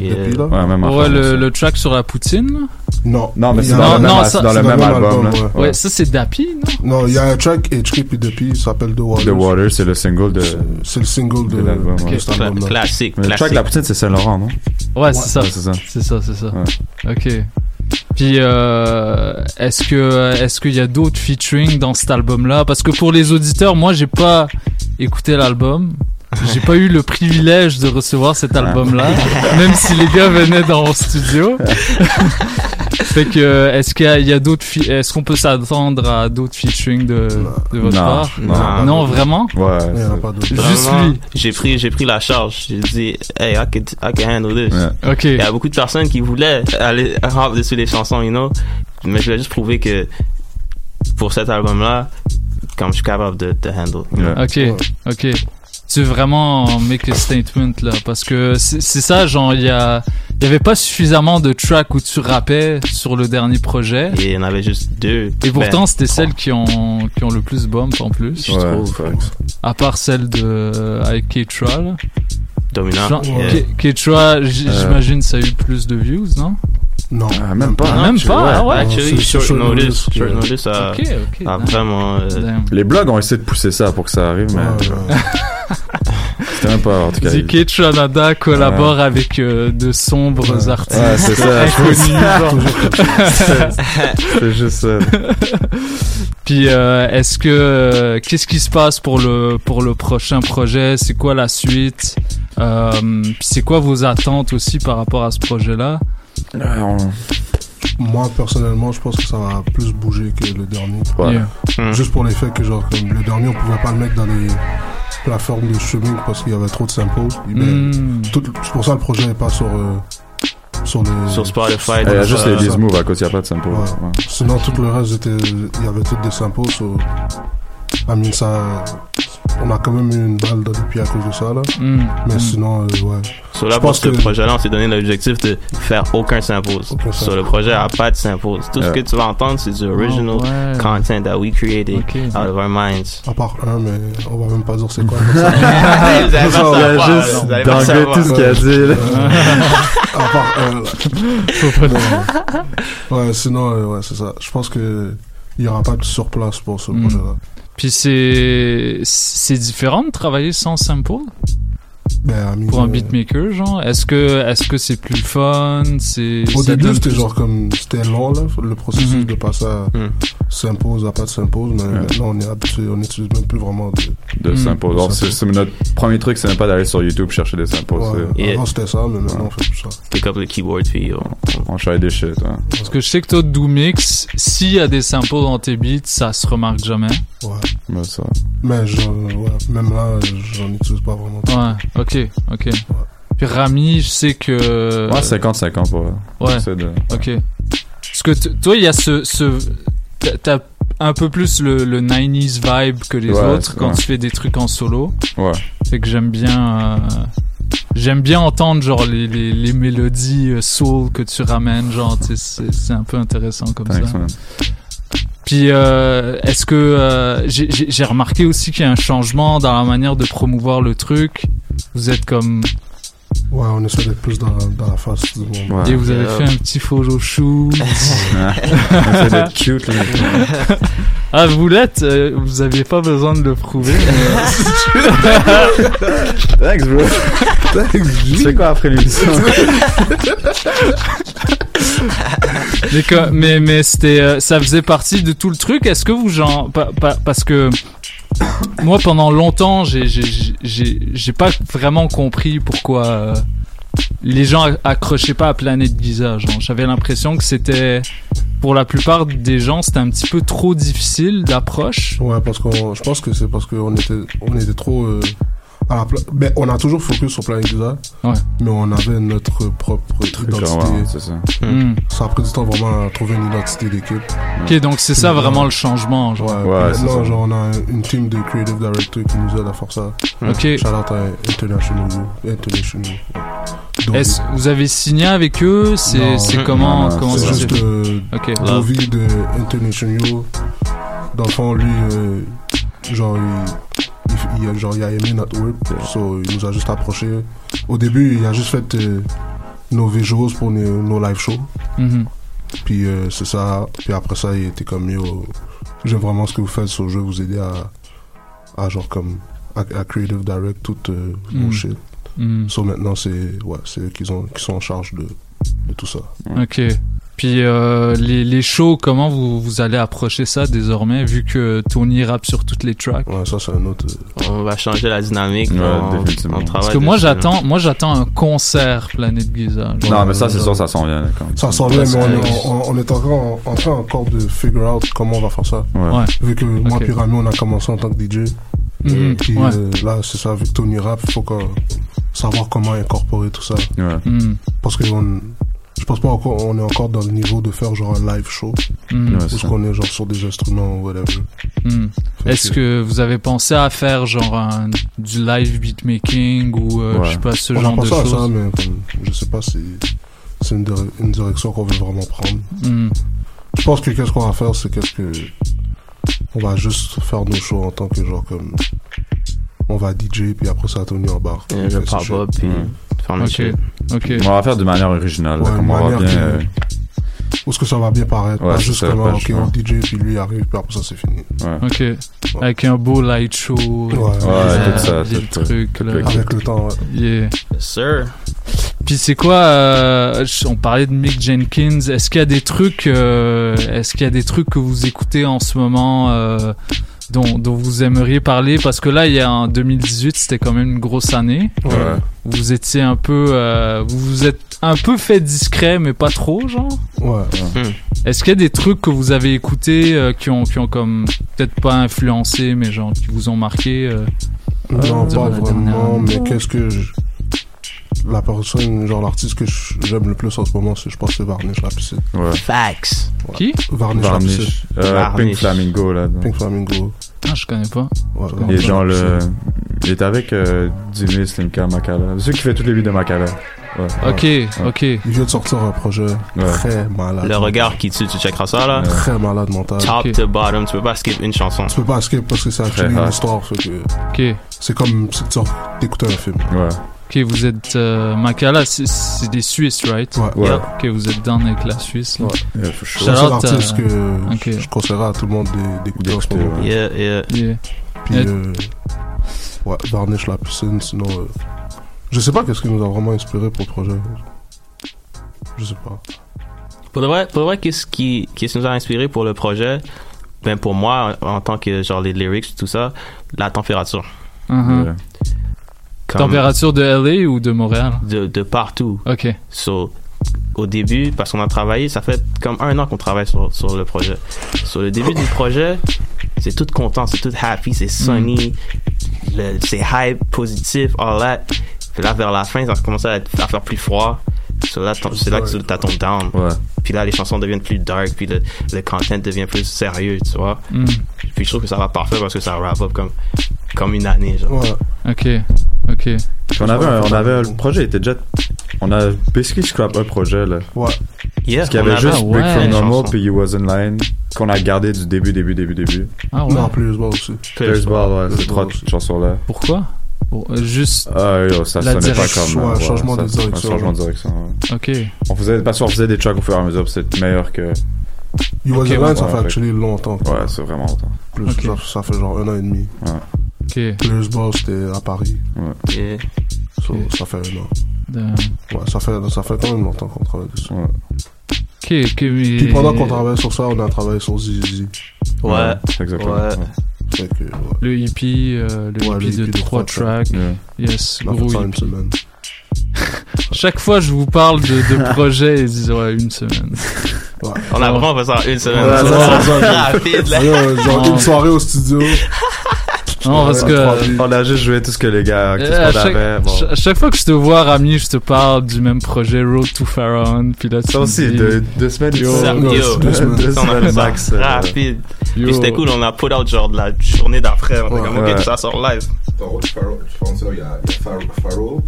yeah. depuis là? Ouais, même Ouais, le, le track sur la poutine. Non. Non, mais c'est dans, le même, non, ça, dans le même album. là. ouais. Ouais, ça c'est Dappy, non? Non, il y a un track HK puis depuis, il s'appelle The Waters. The Water, c'est le single de, C'est le single de, de l'album. de ouais. album-là. Classique, Mais Le track classique. La Poutine, c'est Saint-Laurent, non? Ouais, c'est ça. Ouais, c'est ça. C'est ça, c'est ça. Ok. Puis, euh, est-ce que, est-ce qu'il y a d'autres featuring dans cet album-là? Parce que pour les auditeurs, moi, j'ai pas écouté l'album. J'ai pas eu le privilège de recevoir cet album-là, même si les gars venaient dans mon studio. fait que, euh, est-ce qu'il y a, d'autres, est-ce qu'on peut s'attendre à d'autres featuring de, de votre Non, part? Non. non, vraiment? Ouais. Il y en a pas d'autres. Juste Vraiment, lui. J'ai pris, j'ai pris la charge. J'ai dit, hey, I can, I can handle this. Ok. Il y a beaucoup de personnes qui voulaient aller hop dessus les chansons, you know. Mais je voulais juste prouver que pour cet album-là, comme je suis capable de, de handle. you know. Ouais. Ok, ok. Tu veux vraiment make a statement là? Parce que c'est ça genre il y a il y avait pas suffisamment de tracks où tu rappais sur le dernier projet Et il y en avait juste deux. et pourtant Ben, c'était celles qui ont qui ont le plus bump en plus Ouais, trouve. facts. à part celle de avec Ketra là. Dominant. Genre, Yeah. Ketra Euh. j'imagine ça a eu plus de views non? Non. Ah, même pas. Même tu pas, ah ouais. Actually, short, notice, short notice a, Ok ok. a nice. vraiment. euh. Les blogs ont essayé de pousser ça pour que ça arrive, mais c'était même pas, en tout cas. Dit Ketra Nada collabore avec euh, de sombres Ouais. artistes Ouais, c'est ça. C'est juste ça. Puis euh, est-ce que euh, qu'est-ce qui se passe pour le pour le prochain projet? C'est quoi la suite? Euh, Puis c'est quoi vos attentes aussi par rapport à ce projet-là? On- Moi, personnellement, je pense que ça va plus bouger que le dernier. Ouais. Yeah. hmm. Juste pour l'effet que, genre, comme le dernier, on pouvait pas le mettre dans les plateformes de streaming parce qu'il y avait trop de samples. Mais tout- c'est pour ça que le projet n'est pas sur, euh, sur les. Sur Spotify. Il y a juste les 10 moves à cause il n'y a pas de sample. Ouais. Ouais. Sinon, tout le reste, était, il y avait toutes des samples. So, I mean, ça, on a quand même eu une balle dans le pied à cause de ça, là. Hmm. Mais sinon, euh, ouais. Sur pense que- projet-là, on s'est donné l'objectif de faire aucun samples. Aucun Sur le projet, il n'y a pas de samples. Tout ce que tu vas entendre, c'est du original Oh, ouais. content that we created out of our minds. À part un, mais on va même pas dire c'est quoi. Vous allez pas Il y a savoir, juste vous allez pas d'anglais savoir. tout ce qu'il a dit. là. à part un, là. Ouais, sinon, euh, ouais, c'est ça. Je pense que il y aura pas de surplace pour ce Hmm. projet-là. Puis c'est c'est différent de travailler sans sample Ben, I mean, pour un euh, beatmaker, genre. Est-ce que est-ce que c'est plus fun C'est Au début, c'était plus- genre comme. C'était long, là, le processus Mhm. de passer à Mhm. s'impose à pas de s'impose, mais maintenant, on est habitué, on n'utilise même plus vraiment de. De Mm. Alors, c'est- notre premier truc, c'est même pas d'aller sur YouTube chercher des samples. Ouais. Avant, c'était ça, mais maintenant, on fait plus ça. Pick up le keyboard, puis on- On try des shit. ouais. Parce que je sais que toi, Doomix, s'il y a des samples dans tes beats, ça se remarque jamais. Ouais. Ouais, ça. Mais je, ouais, même là, j'en utilise pas vraiment. Ouais, ok, ok. Puis Rami, je sais que. Ouais, 50-50 pour. Ouais. de- Ok. Parce que toi, il y a ce. ce t'as- un peu plus le, le 90s vibe que les Ouais, autres quand ouais. tu fais des trucs en solo. Ouais. Fait que j'aime bien. euh, J'aime bien entendre genre les, les, les mélodies euh, soul que tu ramènes, genre c'est c'est un peu intéressant comme Thanks, ça. man. Puis euh, est-ce que euh, j'ai- j'ai j'ai remarqué aussi qu'il y a un changement dans la manière de promouvoir le truc? Vous êtes comme Ouais, on essaie d'être plus dans, dans la face du monde. Ouais. et vous avez Yeah. fait un petit photo shoot. On essaie d'être cute, là. ah vous l'êtes, euh, vous aviez pas besoin de le prouver. mais- Thanks, bro. Thanks, Tu fais quoi après l'émission? mais que- mais mais c'était euh, ça faisait partie de tout le truc. Est-ce que vous genre pa- pa- parce que moi pendant longtemps j'ai j'ai pas vraiment compris pourquoi euh, les gens acc- accrochaient pas à Planète Giza. J'avais l'impression que c'était pour la plupart des gens c'était un petit peu trop difficile d'approche. Ouais, parce qu'on, je pense que c'est parce qu'on était, on était trop, euh, à la pla- ben, on a toujours focus sur Planet Giza, Ouais. mais on avait notre propre identité. ouais, c'est ça. Mm. Ça a pris du temps vraiment à trouver une identité d'équipe. Ok, donc c'est ça vraiment le changement. Genre. Ouais, Ouais, c'est maintenant, ça. genre, on a une team de creative directors qui nous aide à faire ça. Ok. Shout out à International. International. Est-ce vous avez signé avec eux? C'est comment Non, non, comment c'est juste euh, Ok. Dovi de International. Dans le fond, lui, euh, genre, il, il, il a, genre, il a aimé notre work, so il nous a juste approché. Au début, il a juste fait euh, nos visuals pour nos, nos live shows. Mhm. Puis euh, c'est ça. Puis après ça, il était comme yo, j'aime vraiment ce que vous faites, so je vais vous aider à, à genre comme à, à creative direct tout euh, mon Mm. shit. Mm. So maintenant c'est ouais, c'est eux qui ont qui sont en charge de, de tout ça. Ok. Puis euh, les, les shows, comment vous, vous allez approcher ça désormais, vu que Tony rappe sur toutes les tracks? Ouais, ça c'est un autre. On va changer la dynamique. Ouais, on, définitivement. on travaille Parce que moi dessus, j'attends, moi j'attends un concert Planète Giza. genre. Non, mais ça, c'est sûr, ça s'en vient. quand même. Ça s'en vient, mais on, est- on, on est encore en, en train encore de figure out comment on va faire ça. Ouais. Ouais. Vu que moi puis Rami, on a commencé en tant que DJ. Mhm, Puis ouais. euh, là, c'est ça, que Tony rap, il faut savoir comment incorporer tout ça. Ouais. Mm. Parce que on, pense pas encore, on est encore dans le niveau de faire genre un live show. Mm. Ouais, Ou c'est ce ça. qu'on est genre sur des instruments ou whatever. Mm. Est-ce que vous avez pensé à faire genre un, du live beatmaking ou euh, Ouais. je sais pas ce on a genre de à ça, choses? mais comme, je sais pas si c'est une, dire- une direction qu'on veut vraiment prendre. Mm. Je pense que qu'est-ce qu'on va faire, c'est qu'est-ce que on va juste faire nos shows en tant que genre comme on va DJ puis après ça Tony en bar. Et le pop-up, puis faire Ok. shit. Ok. On va faire de manière originale, Ouais, comme on va manière bien. euh, Où est-ce que ça va bien paraître Ouais, Pas juste ça, comme pas ok juste, on ouais. DJ puis lui arrive puis après ça c'est fini. ouais. Ok. Avec un beau light show. Ouais, Ouais, tout ça, tout- trucs là. le- Avec le temps. ouais. Yeah. Yes, sir. Puis c'est quoi euh, On parlait de Mick Jenkins. Est-ce qu'il y a des trucs euh, Est-ce qu'il y a des trucs que vous écoutez en ce moment euh, dont, dont vous aimeriez parler Parce que là, il y a en 2018, c'était quand même une grosse année. Ouais. Vous étiez un peu, euh, vous vous êtes un peu fait discret, mais pas trop, genre. Ouais. Est-ce qu'il y a des trucs que vous avez écoutés euh, qui ont qui ont comme peut-être pas influencé, mais genre qui vous ont marqué euh, Non, durant pas la vraiment, dernière- mais qu'est-ce que je- la personne, genre l'artiste que j'aime le plus en ce moment, c'est je pense que c'est Varnish la piscine. Ouais. Facts. Qui? Varnish, la Varnish. piscine. Euh, Varnish. Pink Flamingo, là. Pink Flamingo. Ah, je connais pas. Ouais, Il est la le. Il est avec euh, Jimmy Slimka Makala. C'est celui qui fait toutes les vidéos de Makala. Ouais. Ok, ok. Il vient de sortir un projet Ouais. très malade. Le regard qui tue, tu checkeras ça, là? Très malade mental. Top to bottom, tu peux pas skip une chanson. Tu peux pas skip parce que c'est actually hard. une histoire. que Ok. C'est comme si tu écoutais un film. Ouais. Ok, vous êtes euh, Makala, c'est- des Suisses, right? Ouais. Ouais. Ok, vous êtes down avec la Suisse. Là. Ouais. Yeah, for sure. Shout C'est out, l'artiste euh, que je conseillerais à tout le monde d'é- d'écouter en ce moment. Yeah, yeah. Yeah. Puis, Et- euh, ouais, Varnish la piscine, sinon. euh, je sais pas qu'est-ce qui nous a vraiment inspiré pour le projet. Je sais pas. Pour de vrai, pour vrai qu'est-ce qui, qu'est-ce qui nous a inspiré pour le projet? Ben, pour moi, en, en tant que, genre, les lyrics, tout ça, la température. Uh-huh. Comme Température de LA ou de Montréal? de, de partout. Ok. So, au début, parce qu'on a travaillé, ça fait comme un an qu'on travaille sur, sur le projet. Sur le début du projet, c'est tout content, c'est tout happy, c'est sunny, le- c'est hype, positif, all that. Puis là, vers la fin, ça commence à, être- à faire plus froid. So c'est là que t'as ton down. Ouais. Puis là, les chansons deviennent plus dark, puis le, le content devient plus sérieux, tu vois. Mm. Puis je trouve que ça va parfait parce que ça wrap up comme, comme une année, genre. Ouais. Ok. Ok. On avait, un- on avait, le projet était déjà, on a basically scrap un projet, là. Ouais. Yeah, Parce qu'il y avait juste Ah Break ouais. from Normal puis You Was In Line qu'on a gardé du début, début, début, début. Ah ouais. Non, plus Ball aussi. There's Ball, ouais, ces trois Ball aussi. chansons-là. Pourquoi? Bon, euh, juste. Ah, yo, ça La sonnait pas comme. ouais, changement ça- de direction, Un changement de ouais. direction, ouais. Ok. On faisait, parce qu'on faisait des tracks au fur et à mesure, c'était meilleur que. You Was Ok, a Line, ouais, ça fait ouais. actually longtemps. Ouais, c'est vraiment longtemps. Plus, Ok. ça, ça fait genre un an et demi. Ok. Plus Ball, c'était à Paris. Yeah. So, Ok. Ça fait un an. De- Ouais, ça fait, ça fait quand même longtemps qu'on travaille dessus. Ouais. Ok, ok, mais. Puis pendant qu'on travaille sur ça, on a travaillé sur Zizi. Ouais. Exactement. Ouais. Fait que, ouais. Le hippie, euh, le Ouais, le hippie de hippie de trois tracks. Yeah. Yes, On gros une hippie. semaine. Chaque fois je vous parle de, de projet, ils disent ouais, une semaine. Ouais. On a vraiment fait ça en une semaine. Ouais, Ça. Ouais, genre Non. une soirée au studio. Non, parce que. On a juste joué tout ce que les gars. Tout ce Euh, à, chaque, avait. Bon. ch- à chaque fois que je te vois, Rami, je te parle du même projet Road to Pharaon. Puis là, tu Ça aussi, dis- deux, deux semaines. Yo, Ça, yo, deux semaines, deux on semaines fait ça max, euh, rapide. Yo. Puis c'était cool, on a put out genre de la journée d'après. On était comme, Ouais. ok, ça sort live. Dans Road Pharaoh, je pense qu'il y a, il y a Pharaoh- Pharaoh.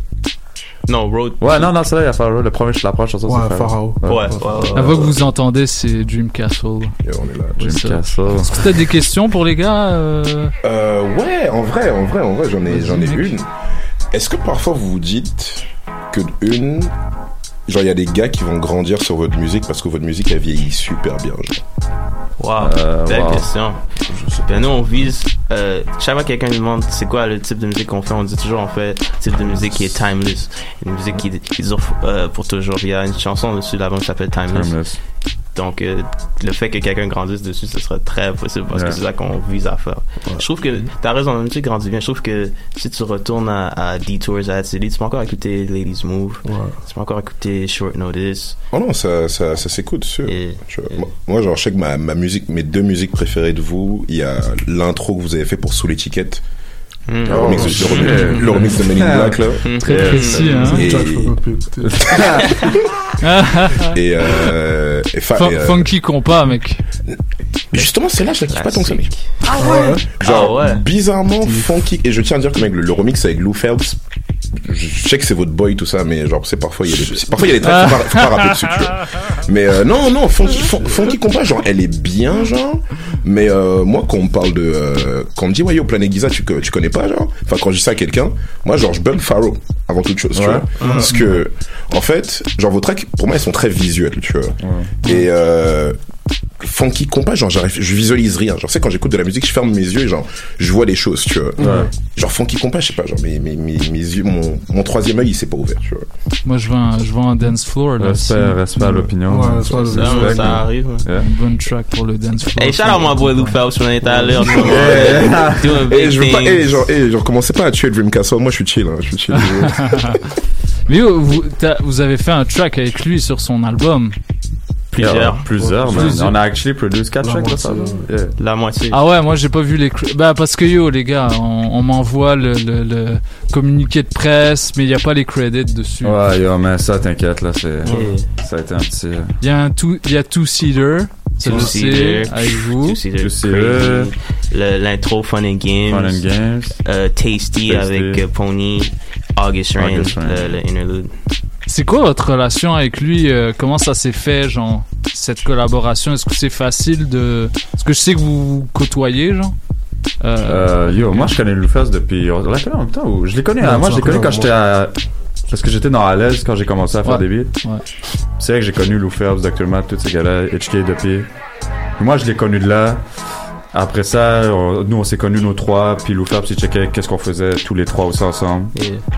Non, Road. Ouais, non, non, c'est là, il y a Pharaoh. Le premier, la première chanson, Ouais, c'est Pharaoh. Ouais, ouais, ouais. La voix que vous entendez, c'est Dream Castle. on est là. Dream ça. Castle. Est-ce que t'as des questions pour les gars euh Euh, ouais, en vrai, en vrai, en vrai, j'en ai, j'en ai une. Est-ce que parfois vous vous dites que une, genre il y a des gars qui vont grandir sur votre musique parce que votre musique a vieilli super bien, genre. Wow, Euh, belle wow. question. Ben nous on vise, euh, chaque fois que quelqu'un nous demande c'est quoi le type de musique qu'on fait, on dit toujours on fait un type de musique qui est timeless, une musique qui, qui dure euh, pour toujours. Il y a une chanson dessus de l'album qui s'appelle Timeless. Timeless. Donc euh, le fait que quelqu'un grandisse dessus, ce serait très possible parce Ouais. que c'est ça qu'on vise à faire. Je trouve que t'as raison, musique grandit bien. Je trouve que si tu retournes à, à Detours à City, tu peux encore écouter Ladies Move, tu peux encore écouter Short Notice. Oh non, ça, ça, ça s'écoute, sûr. Je- moi, moi, genre, je sais que ma, ma musique, mes deux musiques préférées de vous, il y a l'intro que vous avez fait pour Sous l'étiquette. Mm. Le, remix de, Oh, le remix- shit. le remix de Men in Black, là. Très précis, hein. Et, Jack, faut pas plus écouter. et, euh, et fa- Fun- et, euh, Funky compas, mec. Mais justement, celle-là, je la kiffe pas tant que ça, mec. Ah ouais Genre, bizarrement funky. Et je tiens à dire que, mec, le, le remix avec Lou Phelps, je, sais que c'est votre boy, tout ça, mais genre, c'est parfois, il y a des, parfois, il y a des tracks, faut pas, faut pas rapper dessus, tu vois. Mais, euh, non, non, funky, fun- funky compas, genre, elle est bien, genre. Mais, euh, moi, quand on me parle de, euh, quand on me dit, ouais, yo, Planet Giza, tu, tu connais pas, genre? Enfin, quand je dis ça à quelqu'un, moi, genre, je Pharaoh avant toute chose, tu vois. Parce que, en fait, genre, vos tracks, pour moi, ils sont très visuels, tu vois. Et, funky compas genre j'arrive je visualise rien genre sais quand j'écoute de la musique je ferme mes yeux et genre je vois des choses tu vois Ouais. genre funky compas je sais pas genre mes, mes, mes, mes yeux mon, mon troisième œil il s'est pas ouvert tu vois Moi, je veux un, je veux un dance floor. Là, Respect, respect à l'opinion. Ouais, Ça, l'opinion. ça arrive. Yeah. Une bonne track pour le dance floor. Hey, shout out my boy Lou Phelps, on est à l'heure. Big je veux pas eh, genre eh, genre commencez pas à tuer Dream Castle moi je suis chill hein, je suis chill Mais vous, vous avez fait un track avec lui sur son album. Plusieurs. Yeah, plusieurs, man. On a actually produced 4 La tracks, là, moitié, ça va. Yeah. La moitié. Ah ouais, moi j'ai pas vu les. Bah parce que yo les gars, on, on m'envoie le, le, le communiqué de presse, mais il y a pas les credits dessus. Ouais, yo, mais ça, t'inquiète, là, c'est. Yeah. Ça a été un petit. euh, Il y a un il y a two seater, Two-seater. avec vous. Two-seater, L'intro Fun and Games. Fun and Games. Euh, Tasty, Tasty. avec euh, Pony. August Rain, August Rain. le, le interlude. C'est quoi votre relation avec lui euh, Comment ça s'est fait, genre cette collaboration? Est-ce que c'est facile de Est-ce que je sais que vous vous côtoyez, genre? Euh, yo, moi, je connais Lou Phelps depuis. On l'a connu en même temps ou Je l'ai connu, Ouais, à- moi, je l'ai connu quand j'étais à. Parce que j'étais dans à l'aise quand j'ai commencé à faire Ouais. des beats. Ouais. C'est vrai que j'ai connu Lou Phelps, Dr. Matt, tous ces gars-là, HK depuis. Puis moi, je l'ai connu de là. Après ça, on- nous, on s'est connus, nos trois. Puis Lou Phelps, il checkait qu'est-ce qu'on faisait tous les trois aussi ensemble.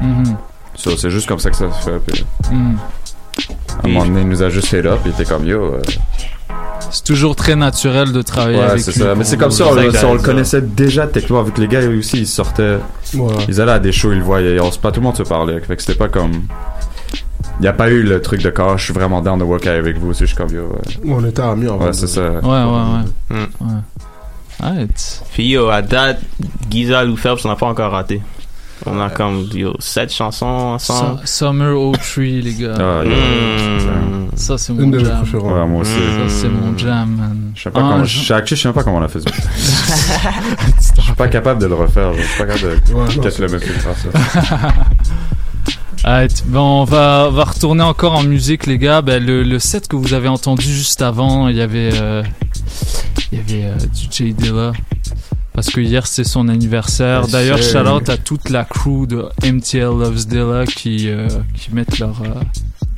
Mhm. So, c'est juste comme ça que ça se fait. Puis, Mhm. à un moment donné, il nous a juste hit up. Il était comme yo. euh, C'est toujours très naturel de travailler Ouais, avec c'est ça. Mais c'est comme ça, on, le- on le connaissait déjà techniquement. Avec les gars aussi, ils sortaient. Ouais. Ils allaient à des shows, ils le voyaient. On, pas tout le monde se parlait. Fait que c'était pas comme. Il n'y a pas eu le truc de quand je suis vraiment down de work avec vous. C'est juste comme yo. ouais. On était amis avant. Ouais, c'est ça. Ouais, ouais, ouais. Mm. ouais. Arrête. Puis yo, à date, Giza Phelps, on n'a pas encore raté. On a comme, yo, sept chansons ensemble. Su- Summer 03, les gars. Ah, yo, Mm. Ça, c'est mon jam. Ouais, moi aussi. Ça, c'est mon jam, man. Je sais pas Ah, comment. je- Je actually, je sais même pas comment on a fait ça. Je suis pas capable de le refaire. Je suis pas capable de. Ouais, que le faire ça? Arrête. Bon, on va, on va retourner encore en musique, les gars. Ben, le, le set que vous avez entendu juste avant, il y avait, euh, il y avait euh, du Jay Dilla. Parce que hier c'est son anniversaire. Yes, D'ailleurs, shout out à toute la crew de MTL Loves Dilla qui, euh, qui mettent leur, euh,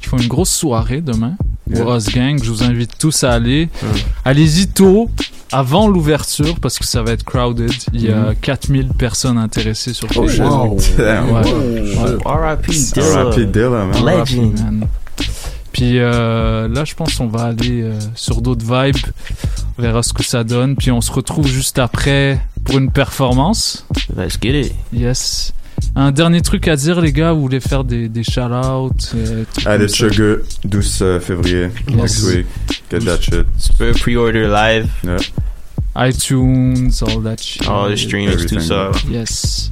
qui font une grosse soirée demain. Yeah. Au Us Gang, je vous invite tous à aller. Allez-y tôt, avant l'ouverture, parce que ça va être crowded. Il y a Mhm. 4000 personnes intéressées sur Oh, wow. Ouais. Oh, Ouais. R.I.P. Dilla. R.I.P. Puis euh, là, je pense qu'on va aller euh, sur d'autres vibes. On verra ce que ça donne. Puis on se retrouve juste après pour une performance. Let's get it. Yes. Un dernier truc à dire, les gars. Vous voulez faire des, des shout-outs euh, Allez? Sugar, 12 euh, février. Yes. Next week. Get that shit. Tu peux pre-order live. Yeah. iTunes, all that shit. All the streams, tout ça. Yes.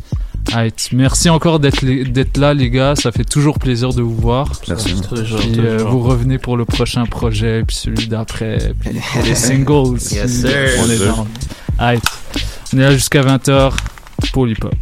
Alright. Merci encore d'être là, les gars. Ça fait toujours plaisir de vous voir. Merci. Toujours, Puis, euh, vous revenez pour le prochain projet, puis celui d'après, puis les singles. Yes, si sir. On est Yes. On est là jusqu'à 20h pour l'hip-hop.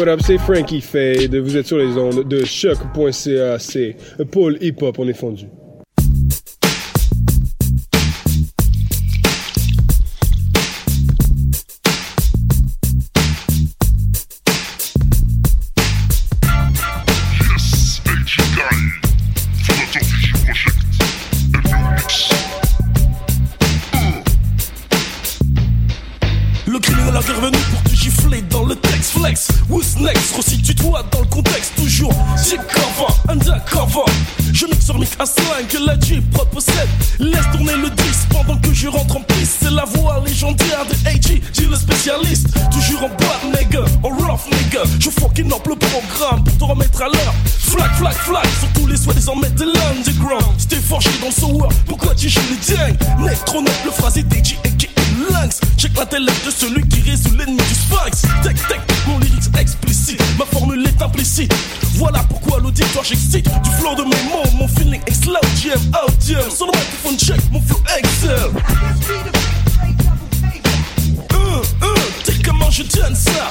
What up, c'est Frankie Fade. Vous êtes sur les ondes de choc.ca. C'est Paul Hip Hop, on est fondu. Je fucking up le programme pour te remettre à l'heure. Flag, flag, flag sur tous les soi-disant maîtres de l'underground. J't'ai forgé dans ce world, pourquoi tu joues les dingues Net trop net, le phrasé d'AG aka Lynx. Check l'intellect de celui qui résout l'ennemi du sphinx. Tech tech, mon lyrics explicite Ma formule est implicite. Voilà pourquoi l'auditoire j'excite. Du flow de mes mots, mon feeling explode GM out Sur le microphone check, mon flow excel. Euh, t'es comment je donne ça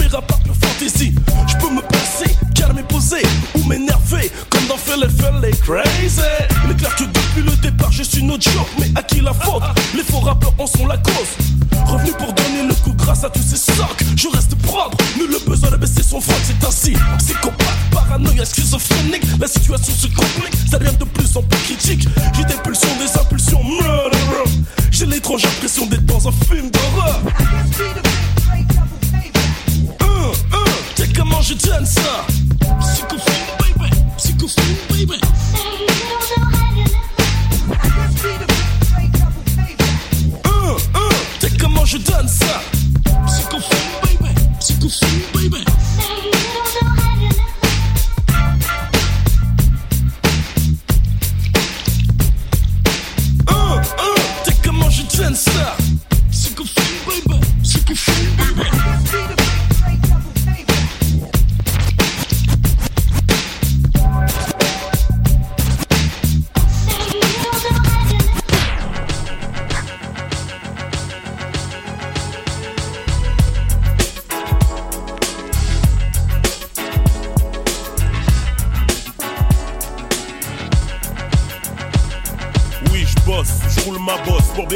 fantaisie Je peux me passer, calmer, poser ou m'énerver Comme dans Fell Fell Crazy. Il est clair que depuis le départ je suis no joke Mais à qui la faute? Les faux rappeurs en sont la cause. Revenu pour donner le coup grâce à tous ces socs. Je reste propre, nul le besoin de baisser son froc C'est ainsi, psychopathe, paranoïa, schizophrénique. La situation se complique, ça devient de plus en plus critique. J'ai des pulsions, des impulsions, J'ai l'étrange impression d'être dans un film d'horreur comment je donne ça. Psychophone baby, psychophone baby. Euh, euh, t'es comment je donne ça? Psychophone baby, psychophone baby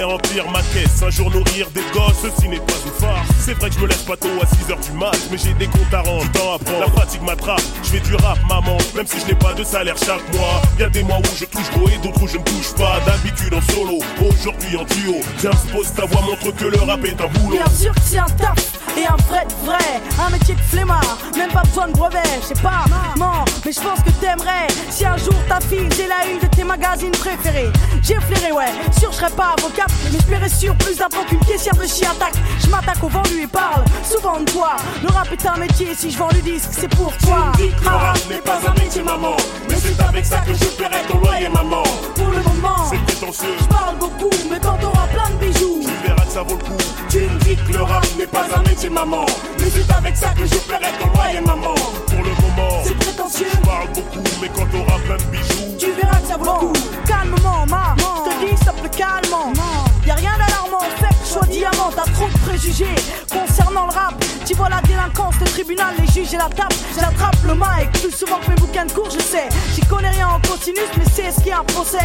remplir ma caisse. Un jour nourrir des gosses, ceci n'est pas une farce. C'est vrai que je me lève pas tôt à 6h du mat, mais j'ai des comptes à rendre. Temps à prendre. La fatigue m'attrape. Je fais du rap, maman, même si je n'ai pas de salaire chaque mois. Y a des mois où je touche gros et d'autres où je ne touche pas. D'habitude en solo, aujourd'hui en duo. Viens, pose ta voix, montre que le rap est un boulot. Bien sûr que c'est un taf et un vrai de vrai, un métier de flemmard, même pas besoin de brevet, je sais pas, maman, mais je pense que t'aimerais si un jour ta fille faisait la une de tes magazines préférés. J'ai flairé, ouais, sûr je serais pas avocate, je paierais sur plus d'impôts qu'une caissière de chien attaque. Je m'attaque au vendu et parle souvent de toi. Le rap est un métier, si je vends le disque, c'est pour toi. Tu me dis que le rap n'est pas un métier, maman. Mais c'est avec ça que je paierai ton loyer, maman. Pour le moment, C'est prétentieux. je parle beaucoup, mais quand t'auras plein de bijoux, Tu verras que ça vaut le coup. Tu me dis que le rap n'est pas un métier, maman. Mais c'est avec ça que je paierai ton loyer, maman. Pour le moment, c'est prétentieux. parle beaucoup, mais quand t'auras plein de bijoux, Tu verras que ça vaut le coup. Calmement, ma. Je te dis, stop le calmement. Y a rien d'alarmant, fait sois diamant. T'as trop de préjugés concernant le rap. Tu vois la délinquance, le tribunal, les juges et la tape. J'attrape le mic plus souvent que mes bouquins de cours, je sais. J'y connais rien en cosinus, mais c'est ce qui est un procès.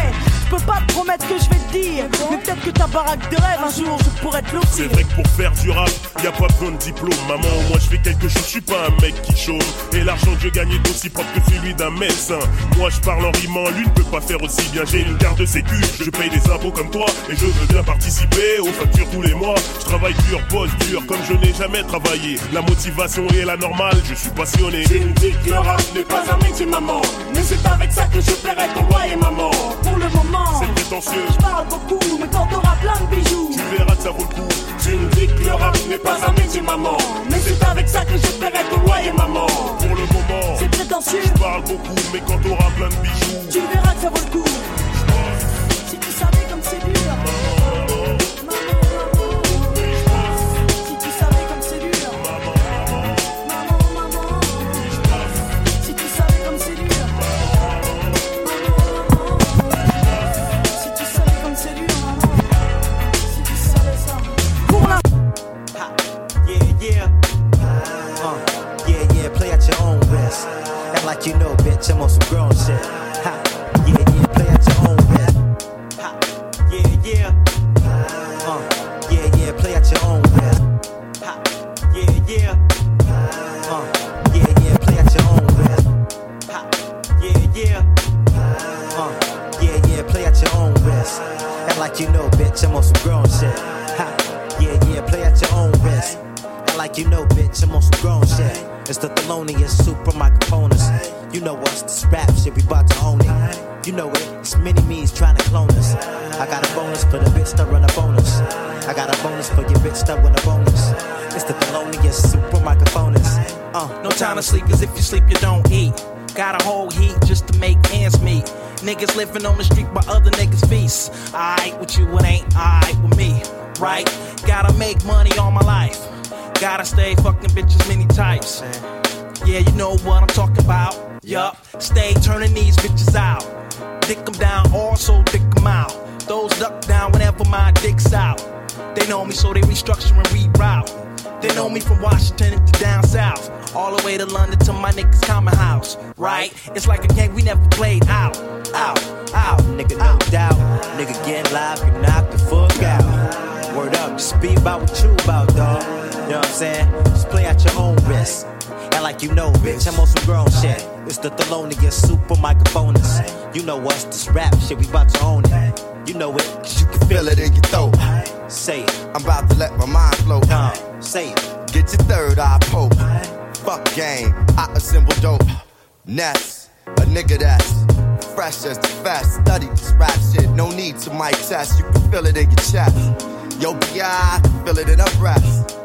Je peux pas te promettre que je vais te dire. Mais peut-être que ta baraque de rêve, un jour, je pourrais te C'est l'offrir. vrai que pour faire du rap, y a pas besoin de diplôme. Maman, moi je fais quelque chose, je suis pas un mec qui chôme. Et l'argent que je gagne est aussi propre que celui d'un médecin. Moi je parle en rimant, lui ne peut pas faire aussi bien. J'ai une carte de sécu, je paye des impôts comme toi. Et je veux bien participer aux factures tous les mois. Je travaille dur, bosse dur, comme je n'ai jamais travaillé. La motivation est la normale, je suis passionné. Tu me dis que le rap n'est pas un métier, maman. Mais c'est avec ça que je paierai ton loyer, maman. Pour le moment, C'est prétentieux. je parle beaucoup, mais quand t'auras plein de bijoux, Tu verras que ça vaut le coup. Tu me dis que le rap n'est pas un métier, maman. Mais c'est avec ça que je paierai ton loyer, maman. Pour le moment, c'est prétentieux. je parle beaucoup, mais quand t'auras plein de bijoux, Tu verras que ça vaut le coup. Like you know, bitch, I'm on some grown shit. Ha, yeah, yeah, play at your own risk. Ha, yeah, yeah. Uh, yeah, yeah, play at your own risk. Ha, yeah, yeah. Uh, yeah, yeah, play at your own risk. Ha, yeah, yeah. Uh, yeah, yeah, play at your own risk. Act like you know, bitch, I'm on some grown shit. Ha, yeah, yeah, play at your own risk. Act like you know, bitch, I'm on some grown shit. It's the Thelonious super microphones. You know us, this rap shit, we bout to own it. You know it, it's mini me's trying to clone us. I got a bonus for the bitch that run a bonus. I got a bonus for your bitch that run a bonus. It's the Thelonious super microphones. Uh, No time to sleep, cause if you sleep, you don't eat. Got a whole heat just to make ends meet. Niggas living on the street while other niggas feast. Alright with you, it ain't alright with me, right? Gotta make money all my life. Gotta stay fucking bitches many types. Yeah, you know what I'm talking about. Yup, stay turning these bitches out. Dick them down, also dick them out. Those duck down whenever my dick's out. They know me, so they restructure and reroute. They know me from Washington to down south. All the way to London to my niggas' common house. Right? It's like a game we never played out. Out, out, nigga, no doubt. Nigga get live, you knock the fuck out. Word up, just be about what you about, dog. You know what I'm saying? Just play at your own risk. And like you know, bitch, I'm on some grown shit. It's the Thelonious super microphonist. You know us, this rap shit, we about to own it. You know it, cause you can feel it in your throat. Say it. I'm about to let my mind flow. Say it. Get your third eye poke. Fuck game, I assemble dope. Ness, a nigga that's fresh as the fast. Study this rap shit, no need to mic test. You can feel it in your chest. Yo, BI, I can feel it in her breath.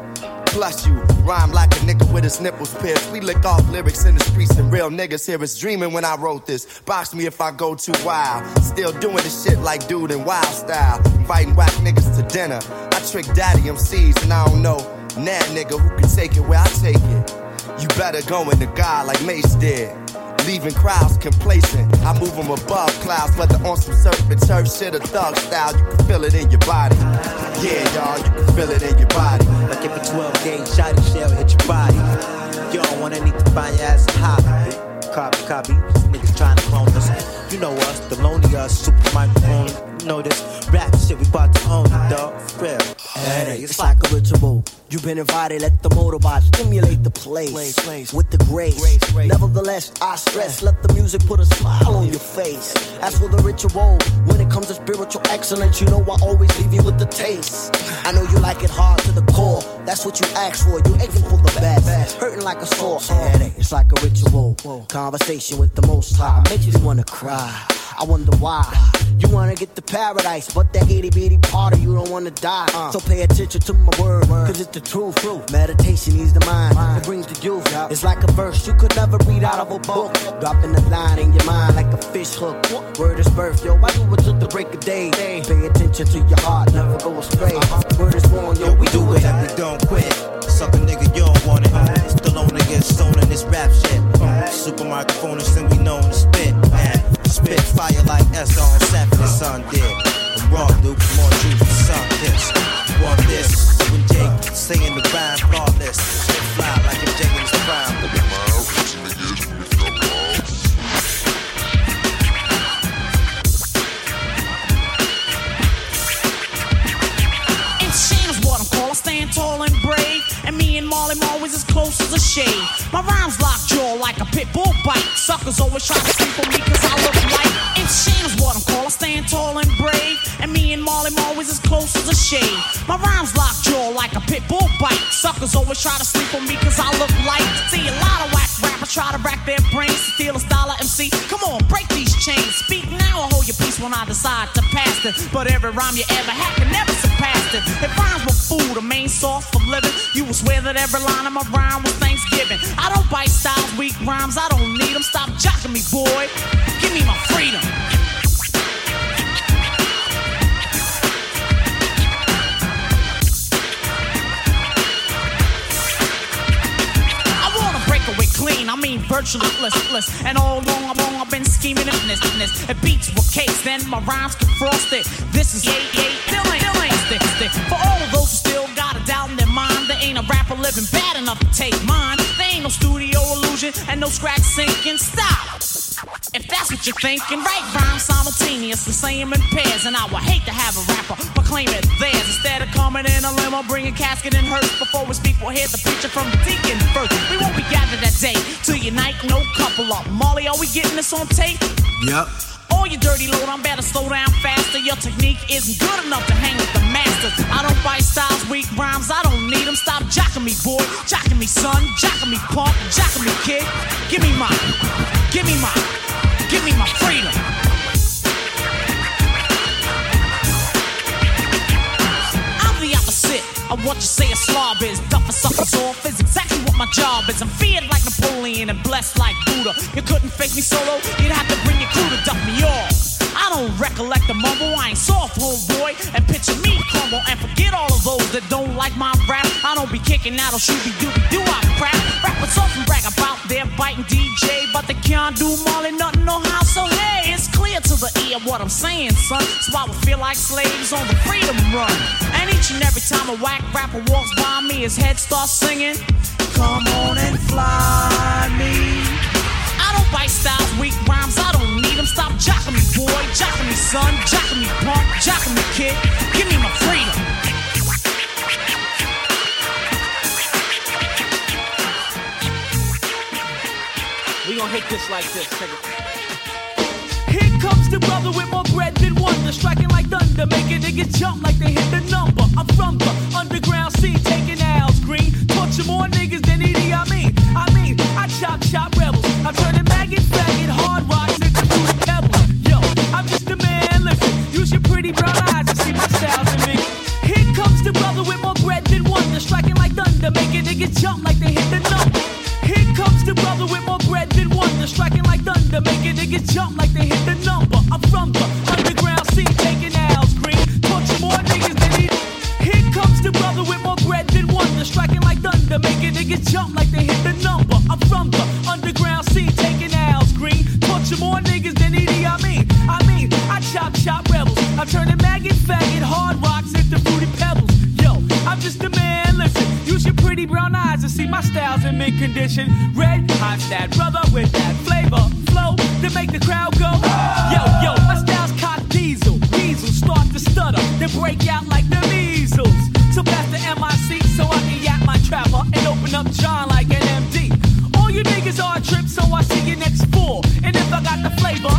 Plus you rhyme like a nigga with his nipples pierced. We lick off lyrics in the streets and real niggas here is dreaming when I wrote this. Box me if I go too wild. Still doing the shit like dude in wild style. Inviting whack niggas to dinner. I trick daddy MCs and I don't know. Nah nigga who can take it where I take it. You better go in the God like Mace did. Leaving crowds complacent. I move them above clouds, whether on some serpent turf shit or thug style. You can feel it in your body. Yeah, y'all, you can feel it in your body. Like a 12 gauge shot shell hit your body. You don't want anything to find your ass hobby. Copy, copy. Niggas trying to clone us. You know us, the lonely us, super microphone. Know this rap shit, we bout to own dog. For Real. Hey, it's like a ritual. You've been invited, let the motorbot stimulate the place with the grace. Nevertheless, I stress, let the music put a smile on your face. As for the ritual, when it comes to spiritual excellence, you know I always leave you with the taste. I know you like it hard to the core. That's what you ask for. You aiming for the best, hurting like a sore headache. It's like a ritual. Conversation with the Most High makes you wanna cry. I wonder why. You wanna get to paradise, but that itty bitty part of you don't wanna die. Uh. So pay attention to my word, cause it's the truth. Meditation is the mind, it brings the youth. It's like a verse you could never read out of a book. Dropping the line in your mind like a fish hook. Word is birth, yo. I do it till the break of day. Pay attention to your heart, never go astray. Uh-huh. Word is born, yo. We do it. We don't quit. Suck a nigga, you don't want it. Uh-huh. Still on niggas, stone in this rap shit. Uh-huh. Super microphonist, and we known to spit. Spit fire like S on Sanford and Son did. I'm raw, dude, more juice than sun kiss. Want this, when Jake saying the rhyme flawless. Shit fly like a Jake his prime. Stand tall and brave. And me and Marley always as close as a shade. My rhymes lock jaw like a pit bull bite. Suckers always try to sleep on me cause I look light. Insane's what I'm called. I stand tall and brave. And me and Marley always as close as a shade. My rhymes lock jaw like a pit bull bite. Suckers always try to sleep on me cause I look light. See a lot of whack rappers try to rack their brains to steal a style of MC. Come on, break these chains. Speak now or hold your peace when I decide to pass it. But every rhyme you ever had can never surpass it. If rhymes were food, a main source for living, you would swear that every line of my rhyme was Thanksgiving. I don't bite styles, weak rhymes, I don't need them. Stop jocking me, boy. Give me my freedom. I wanna break away clean, I mean virtually listless. And all along, long, I've been scheming in this, this. If beats were cakes, then my rhymes could frost it. This is yay, yay, still ain't stick, stick. For all of those ain't a rapper living bad enough to take mine. There ain't no studio illusion and no scratch sinking. Stop! If that's what you're thinking, write rhymes simultaneous say 'em in pairs. And I would hate to have a rapper proclaim it theirs. Instead of coming in a limo, bringing casket and hearse. Before we speak, we'll hear the preacher from the deacon first. We won't be gathered that day to unite, no couple up. Molly, are we getting this on tape? Yep. Oh, you dirty load, I'm better slow down faster. Your technique isn't good enough to hang with the masters. I don't bite styles, weak rhymes, I don't need them. Stop jocking me, boy. Jocking me, son. Jocking me, punk. Jocking me, kid. Give me my, give me my, give me my freedom. Of what you say a slob is. Duffing suckers off is exactly what my job is. I'm feared like Napoleon and blessed like Buddha. You couldn't fake me solo, you'd have to bring your crew to duck me off. I don't recollect the mumble, I ain't soft, homeboy. And picture me crumble and forget all of those that don't like my rap. I don't be kicking out or shooby dooby doo I crap. Rappers often brag about their biting DJ, but they can't do Molly nothing, no how. So hey, the ear what I'm saying, son. That's why we feel like slaves on the freedom run. And each and every time a whack rapper walks by me, his head starts singing. Come on and fly me. I don't bite styles, weak rhymes, I don't need them. Stop jocking me, boy. Jocking me, son. Jocking me, punk. Jocking me, kid. Give me my freedom. We gonna hit this like this. The brother with more bread than wonder, striking like thunder, making niggas jump like they hit the number. I'm from the underground scene, taking L's green, torture more niggas than Edie. I mean, I mean, I chop chop rebels. I'm turning maggot, faggot, hard rocks into fruit pebbles. Yo, I'm just a man. Listen, use your pretty brown eyes to see my styles in me. Here comes the brother with more bread than wonder, striking like thunder, making niggas jump like they hit the number. Here comes the brother with more bread than wonder, striking like thunder, making niggas jump like they hit the number. I'm from the underground scene, taking L's green, torture more niggas than he. Here comes the brother with more bread than wonder, striking like thunder, making niggas jump like they hit the number. I'm from the underground scene, taking L's green, torture more niggas than. I mean, I mean, I chop chop rebels. I'm turning maggot, faggot, hard rocks into fruity pebbles. Yo, I'm just a man your pretty brown eyes and see my style's in mint condition. Red Hofstad, brother with that flavor, flow to make the crowd go. Yo, yo, my style's cock diesel. Diesel start to stutter, then break out like the measles. So pass the MIC so I can yap my trapper and open up John like an MD. All you niggas are a trip, so I see you next fall. And if I got the flavor,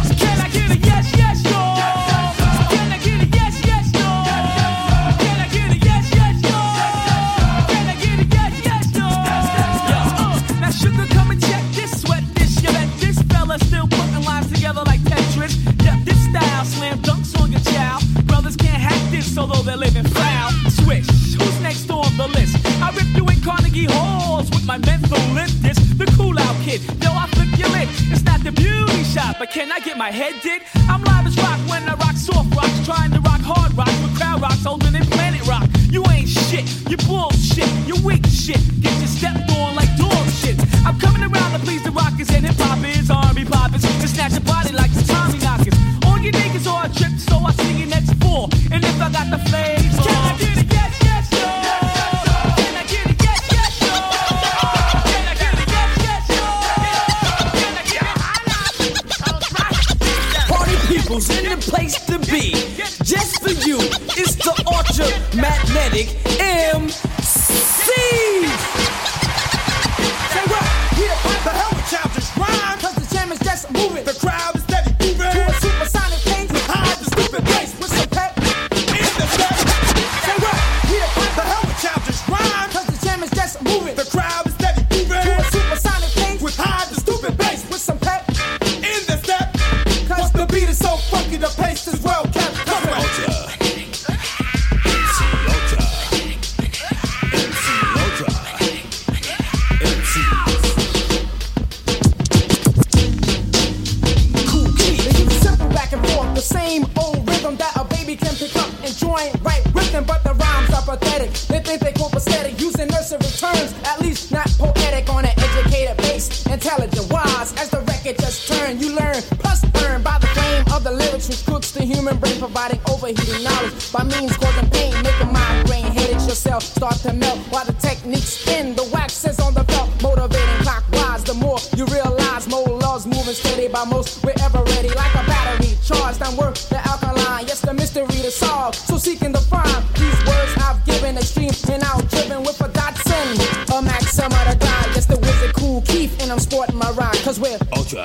shot, but can I get my head did? I'm live as rock when I rock soft rocks, trying to rock hard rock, but crowd rocks older than planet rock. You ain't shit, you bullshit, you weak shit. Get your step on like dog shit. I'm coming around to please the rockers and hip hop is army poppers. Just snatch your body like the Tommy knockers. All you niggas are a trip, so I see you next fall. And if I got the flame. Magnetic M. things causing pain, making migraine headaches yourself start to melt while the techniques spin. The wax is on the belt, motivating clockwise. The more you realize, more laws moving steady by most. We're ever ready, like a battery charged. I'm worth the alkaline. Yes, the mystery to solve. So seeking the find these words I've given extreme and out driven with a Datsun, a Maxima to die. Yes, the wizard cool Keith, and I'm sporting my ride. Cause we're ultra.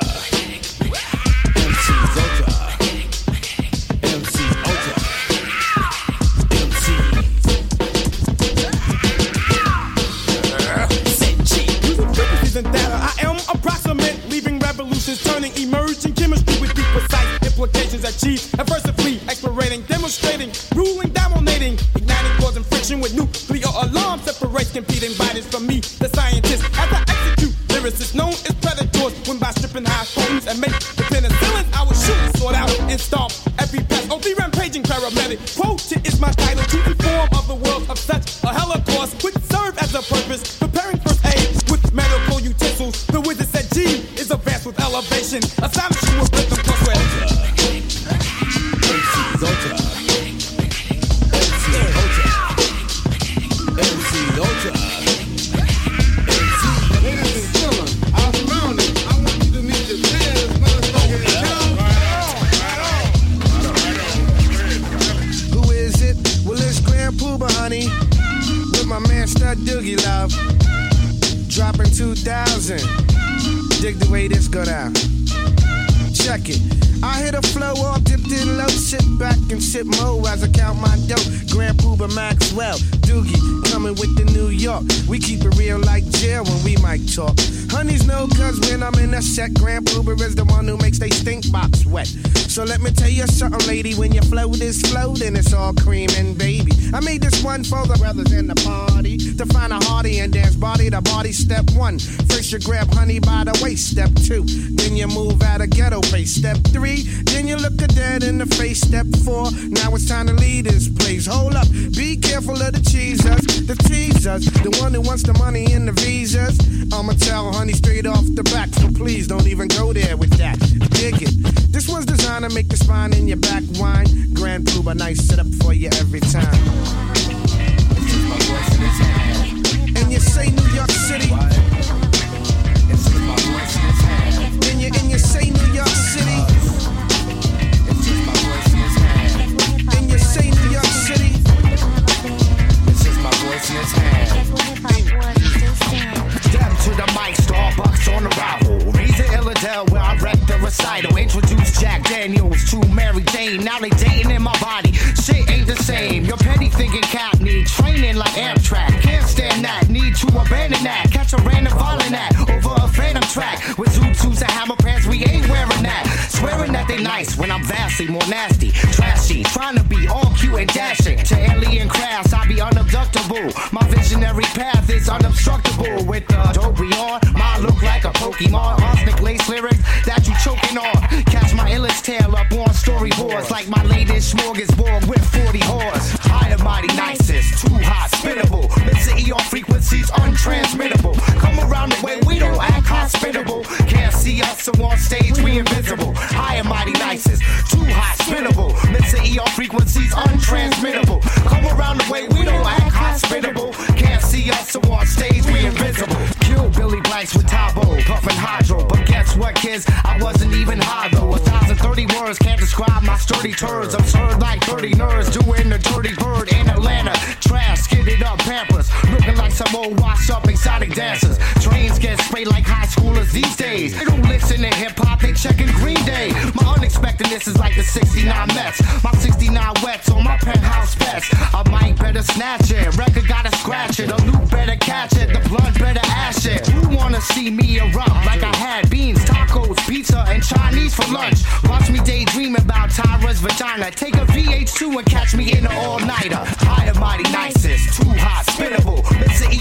Like some old washed up exotic dancers. Trains get sprayed like high schoolers these days. They don't listen to hip hop, they checking Green Day. My unexpectedness is like the 69 Mets. My 69 wets on my penthouse pets. A mic better snatch it. Record gotta scratch it. A loop better catch it. The blood better ash it. Who wanna see me erupt like I had beans, tacos, pizza, and Chinese for lunch? Watch me daydream about Tyra's vagina. Take a VH2 and catch me in an all-nighter. High and mighty nicest, too hot, spinnable.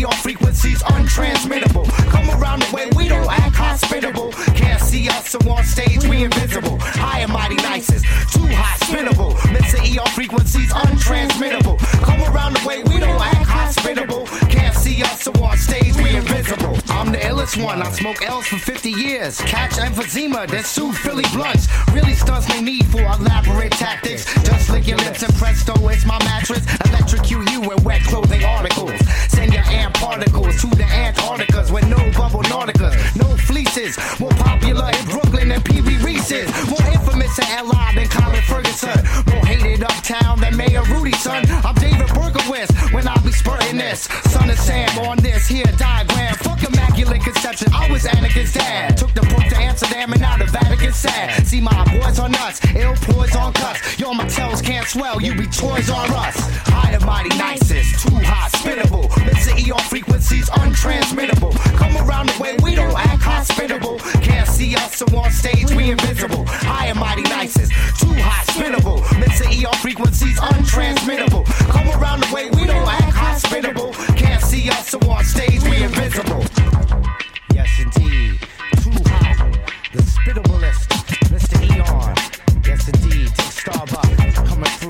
Missing ER frequencies, untransmittable. Come around the way we don't act hospitable. Can't see us so on stage, we invisible. High and mighty nicest, too hot, spinnable. Missing ER frequencies, untransmittable. Come around the way we don't act hospitable. Can't see us so on stage, we invisible. I'm the illest one, I smoke L's for 50 years. Catch emphysema, then sue Philly blunts. Really stunts no need for elaborate tactics. Just lick your lips and presto, it's my mattress. Electrocute you with wet clothing to the Antarcticas with no bubble nauticas, no fleeces. More popular in Brooklyn than Pee Wee Reese's. More infamous in LI than Colin Ferguson. More hated uptown than Mayor Rudy, son. I'm David Berkowitz when I be spurting this. Son of Sam on this here diagram. Immaculate conception. I was Anakin's dad. Took the book to Amsterdam and now the Vatican sad. See my boys are nuts, ill ploys on cuts. Yo, my tells can't swell, you be toys on us. High and mighty nicest, too hot, spinnable. Missing ER frequencies, untransmittable. Come around the way we don't act hospitable. Can't see us so on stage, we invisible. High and mighty nicest, too hot, spinnable. Missing ER frequencies, untransmittable. Come around the way we don't act hospitable. Can't see us so on stage, we invisible. Yes, indeed. Too hot. The spittablest. Mr. Eon. Yes, indeed. Take Starbucks. Coming through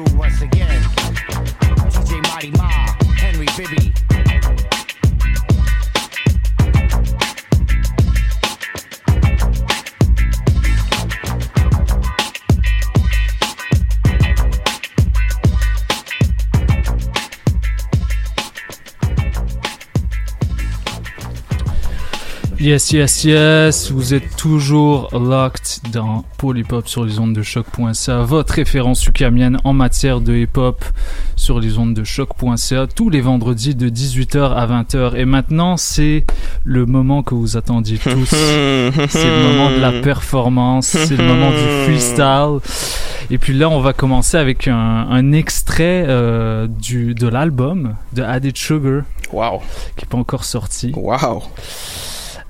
Yes, yes, yes, vous êtes toujours locked dans Polypop sur les ondes de choc.ca, votre référence ukamienne en matière de hip-hop sur les ondes de choc.ca, tous les vendredis de 18h à 20h. Et maintenant, c'est le moment que vous attendiez tous. c'est le moment de la performance, c'est le moment du freestyle. Et puis là, on va commencer avec un, un extrait euh, du, de l'album de Added Sugar. Wow. Qui n'est pas encore sorti. Wow.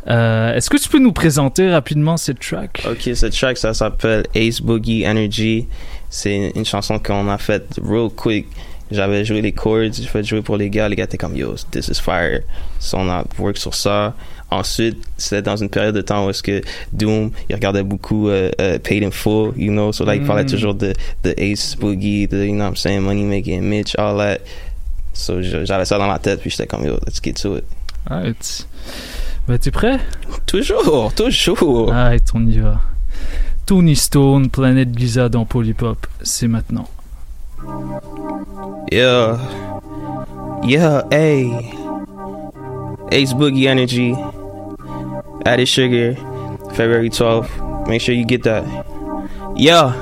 Euh, Est-ce que tu peux nous présenter rapidement cette track? Ok, cette track, ça s'appelle Ace Boogie Energy. C'est une, chanson qu'on a faite real quick. J'avais joué les chords, j'ai fait jouer pour les gars. Les gars étaient comme Yo, this is fire. So on a work sur ça. Ensuite, c'était dans une période de temps où est-ce que Doom, il regardait beaucoup uh, uh, Paid in Full, you know, so like, il parlait Mm. toujours de, de Ace Boogie, de, you know what I'm saying, Money Making Mitch, all that. So j'avais ça dans la tête, puis j'étais comme Yo, let's get to it. Alright. Ben, t'es prêt? Toujours, toujours. Alright, on y va. Tony Stone, Planète Giza dans Polypop, c'est maintenant. Yeah. Yeah, hey. Ace Boogie Energy. Added Sugar. February 12th. Make sure you get that. Yeah.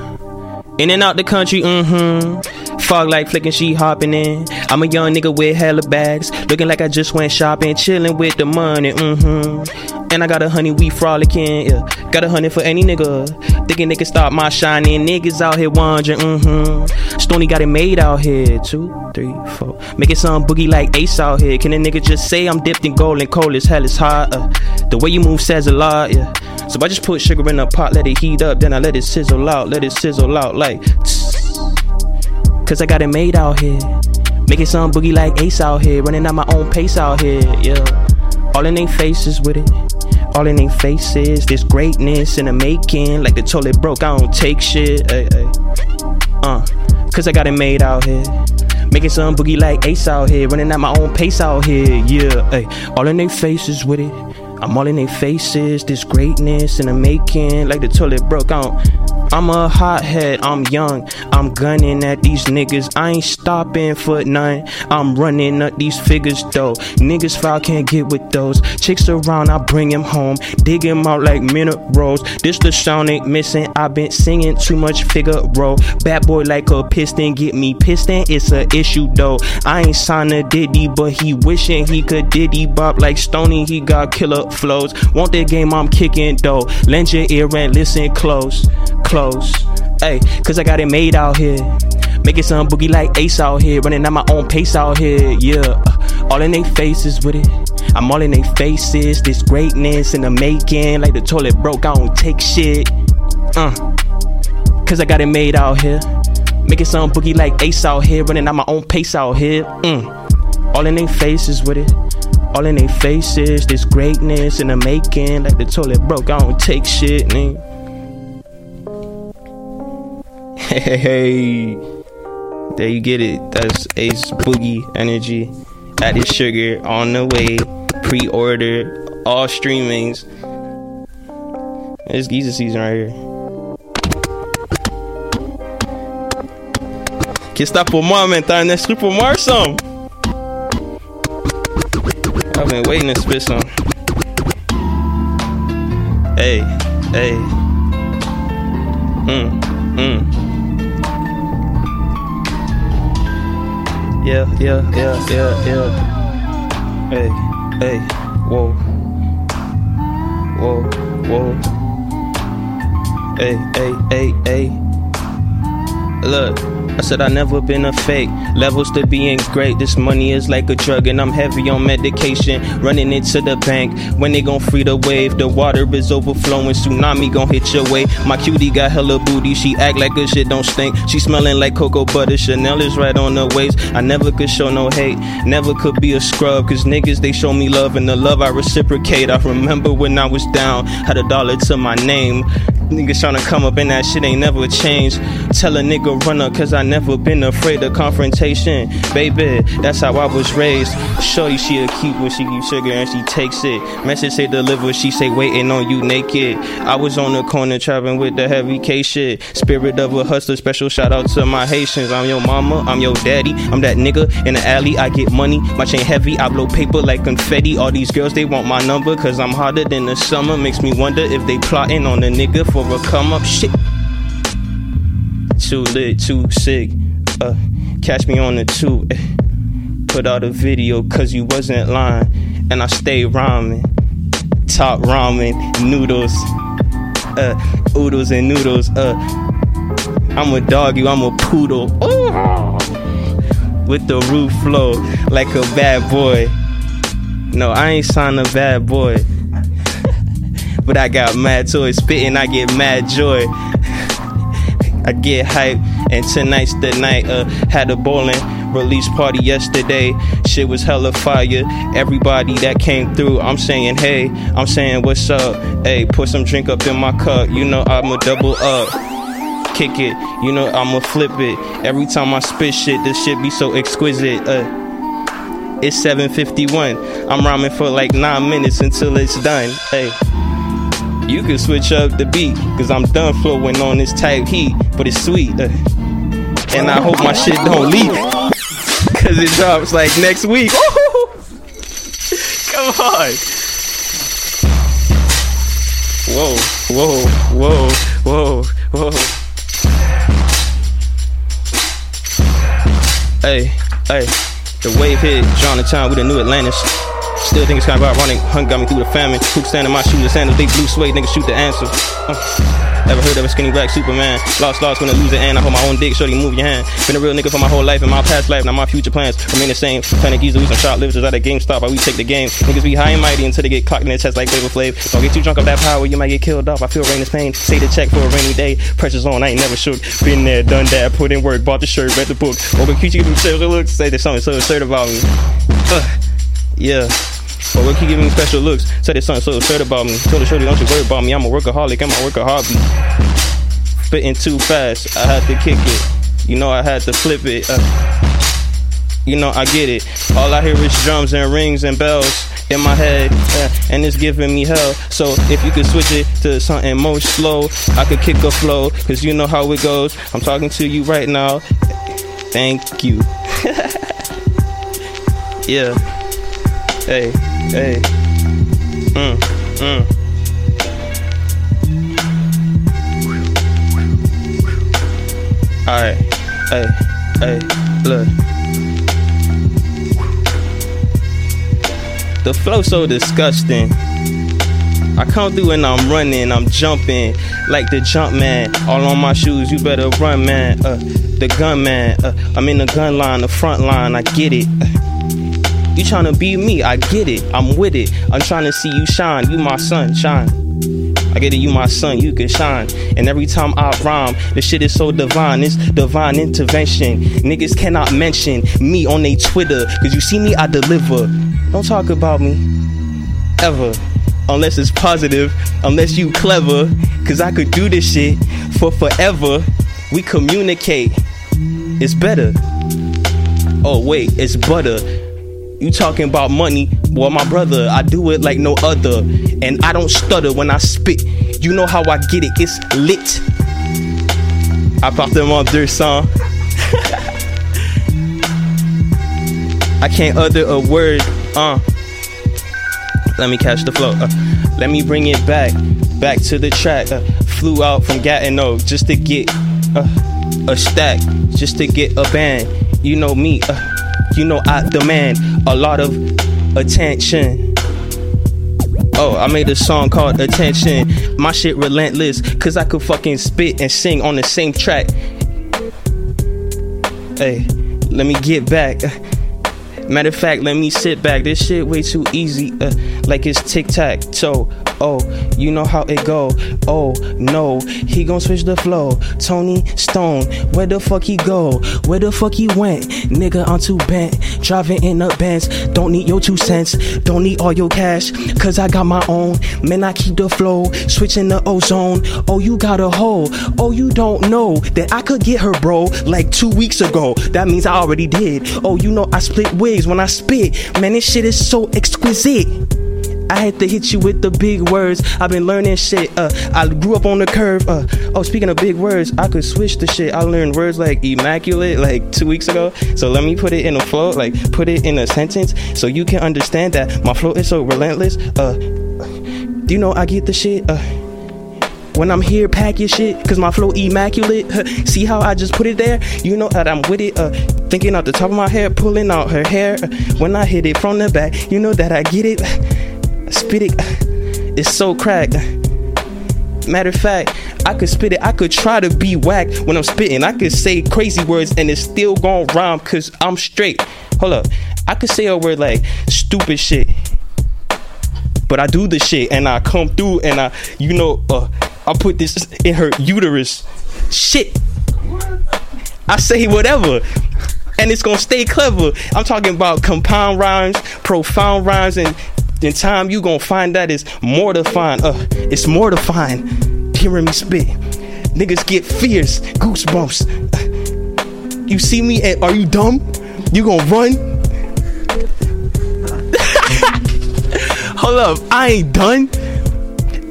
In and out the country, mm-hmm. Fog like flicking, she hopping in. I'm a young nigga with hella bags. Looking like I just went shopping, chilling with the money, mm-hmm. And I got a honey, we frolicking, yeah. Got a honey for any nigga. Thinking they can stop my shining. Niggas out here wondering, mm-hmm. Stony got it made out here. Two, three, four. Making some boogie like Ace out here. Can a nigga just say I'm dipped in gold and cold as hell is hot? Uh, the way you move says a lot, yeah. So I just put sugar in a pot, let it heat up, then I let it sizzle out, let it sizzle out like. Cause I got it made out here. Making some boogie like Ace out here. Running at my own pace out here, yeah. All in they faces with it. All in they faces. This greatness in the making. Like the toilet broke, I don't take shit. Ay, ay. Uh, cause I got it made out here. Making some boogie like Ace out here. Running at my own pace out here, yeah. Ay. All in they faces with it. I'm all in their faces, this greatness in the making, like the toilet broke. Don't, I'm a hothead, I'm young, I'm gunning at these niggas. I ain't stopping for none. I'm running up these figures though. Niggas foul can't get with those. Chicks around, I bring him home, dig him out like minerals. This the sound ain't missing. I've been singing too much Figaro. Bad boy like a piston, get me piston. It's a issue though. I ain't signed a Diddy, but he wishing he could Diddy bop like Stony. He got killer flows. Want that game, I'm kicking though. Lend your ear and listen close, close. Hey, cause I got it made out here. Making some boogie like Ace out here. Running at my own pace out here, yeah. All in they faces with it. I'm all in they faces. This greatness in the making. Like the toilet broke, I don't take shit. Uh. Cause I got it made out here. Making some boogie like Ace out here. Running at my own pace out here. Mm. All in they faces with it. All in they faces, this greatness in the making, like the toilet broke. I don't take shit. Hey, there you get it. That's Ace Boogie Energy. Added sugar on the way. Pre-order all streamings. It's Giza season right here. Que t'as pour moi? T'as un esprit pour moi, some? I've been waiting to spit some. Hey, hey. Mm, mm. Yeah, yeah, yeah, yeah, yeah. Hey, hey, whoa. Whoa, whoa. Hey, hey, hey, hey. Look. I said I never been a fake. Levels to being great. This money is like a drug, and I'm heavy on medication. Running into the bank. When they gon' free the wave, the water is overflowing. Tsunami gon' hit your way. My cutie got hella booty. She act like her shit don't stink. She smelling like cocoa butter. Chanel is right on her waist. I never could show no hate. Never could be a scrub. Cause niggas they show me love, and the love I reciprocate. I remember when I was down, had a dollar to my name. Niggas tryna come up and that shit ain't never changed. Tell a nigga run up, cause I never been afraid of confrontation. Baby, that's how I was raised. Shorty, she a cute when she give sugar and she takes it. Message say deliver, she say waiting on you naked. I was on the corner trapping with the heavy K shit. Spirit of a hustler, special shout out to my Haitians. I'm your mama, I'm your daddy. I'm that nigga in the alley, I get money. My chain heavy, I blow paper like confetti. All these girls, they want my number, cause I'm hotter than the summer. Makes me wonder if they plotting on a nigga for a come up shit. Too lit, too sick. Uh, catch me on the two. eh. Put out a video cause you wasn't lying. And I stay rhyming. Top ramen, noodles. Uh, oodles and noodles. Uh, I'm a dog, you, I'm a poodle. Ooh. With the roof flow like a bad boy. No, I ain't signed a bad boy. But I got mad toys spitting, I get mad joy. I get hype, and tonight's the night. Uh, had a bowling release party yesterday. Shit was hella fire. Everybody that came through, I'm saying hey, I'm saying what's up. Hey, put some drink up in my cup. You know I'ma double up. Kick it, you know I'ma flip it. Every time I spit shit, this shit be so exquisite. Uh, it's 7:51. I'm rhyming for like nine minutes until it's done. Hey. You can switch up the beat, cause I'm done flowing on this type heat, but it's sweet. uh, and I hope my shit don't leak, cause it drops like next week. Come on. Whoa, whoa, whoa, whoa, whoa. Hey, hey, the wave hit Jonathan with a new Atlantis. Still think it's kind of ironic. Hunt got me through the famine. Who stand in my shoes and sandals? They blue suede. Niggas shoot the answer. Uh. Ever heard of a skinny black Superman? Lost, lost I lose it, and I hold my own dick. Shorty, move your hand. Been a real nigga for my whole life and my past life. Now my future plans remain the same. Giza, we some shoplifters at a GameStop. While we take the game. Niggas be high and mighty until they get clocked in their chest like Flavor Flav. Don't get too drunk off that power, you might get killed off. I feel rain is pain. Say the check for a rainy day. Pressure's on, I ain't never shook. Been there, done that. Put in work, bought the shirt, read the book. Open give me looks. Say there's something so absurd about me. Yeah. But we keep giving me special looks. Said there's something so absurd about me. Told the shorty, don't you worry about me. I'm a workaholic. I'm a work a hobby. Spitting too fast. I had to kick it. You know, I had to flip it. Uh, you know, I get it. All I hear is drums and rings and bells in my head, uh, and it's giving me hell. So if you could switch it to something more slow, I could kick a flow, cause you know how it goes. I'm talking to you right now. Thank you. yeah. Hey, hey. Mm, mm. Alright, hey, hey, look. The flow so disgusting. I come through and I'm running, I'm jumping like the jump man. All on my shoes, you better run, man. Uh, the gun man, uh, I'm in the gun line, the front line, I get it. Uh, you trying to be me, I get it, I'm with it. I'm trying to see you shine, you my son, shine. I get it, you my son, you can shine. And every time I rhyme, the shit is so divine, it's divine intervention. Niggas cannot mention me on they Twitter, cause you see me, I deliver. Don't talk about me, ever. Unless it's positive, unless you clever, cause I could do this shit for forever. We communicate, it's better. Oh, wait, it's butter. You talking about money? Well, my brother, I do it like no other. And I don't stutter when I spit. You know how I get it, it's lit. Appartement 200. I can't utter a word, uh. Let me catch the flow. Uh, let me bring it back, back to the track. Uh, flew out from Gatineau just to get uh, a stack, just to get a band. You know me, uh, you know I demand a lot of attention. Oh, I made a song called Attention. My shit relentless, cause I could fucking spit and sing on the same track. Hey, let me get back. Matter of fact, let me sit back. This shit way too easy, uh, like it's tic tac toe. Oh, you know how it go. Oh no, he gon' switch the flow. Tony Stone, where the fuck he go? Where the fuck he went? Nigga, I'm too bent. Driving in a Benz. Don't need your two cents. Don't need all your cash. Cause I got my own. Man, I keep the flow. Switching the ozone. Oh, you got a hole. Oh, you don't know that I could get her, bro. Like two weeks ago. That means I already did. Oh, you know I split wigs when I spit. Man, this shit is so exquisite. I had to hit you with the big words. I've been learning shit. Uh, I grew up on the curve. Uh, oh, speaking of big words, I could switch the shit. I learned words like immaculate like two weeks ago. So let me put it in a flow, like put it in a sentence, so you can understand that my flow is so relentless. Uh, you know I get the shit? Uh, when I'm here, pack your shit, cause my flow immaculate. See how I just put it there? You know that I'm with it. Uh, thinking out the top of my head, pulling out her hair. Uh, when I hit it from the back, you know that I get it. Spit it, it's so cracked. Matter of fact, I could spit it. I could try to be whack when I'm spitting. I could say crazy words and it's still gon' rhyme cause I'm straight. Hold up. I could say a word like stupid shit. But I do the shit and I come through and I, you know, uh, I put this in her uterus. Shit. I say whatever. And it's gonna stay clever. I'm talking about compound rhymes, profound rhymes, and in time you gonna find that it's mortifying. Uh, it's mortifying. Hearing me spit. Niggas get fierce, goosebumps. You see me and are you dumb? You gonna run? Hold up, I ain't done.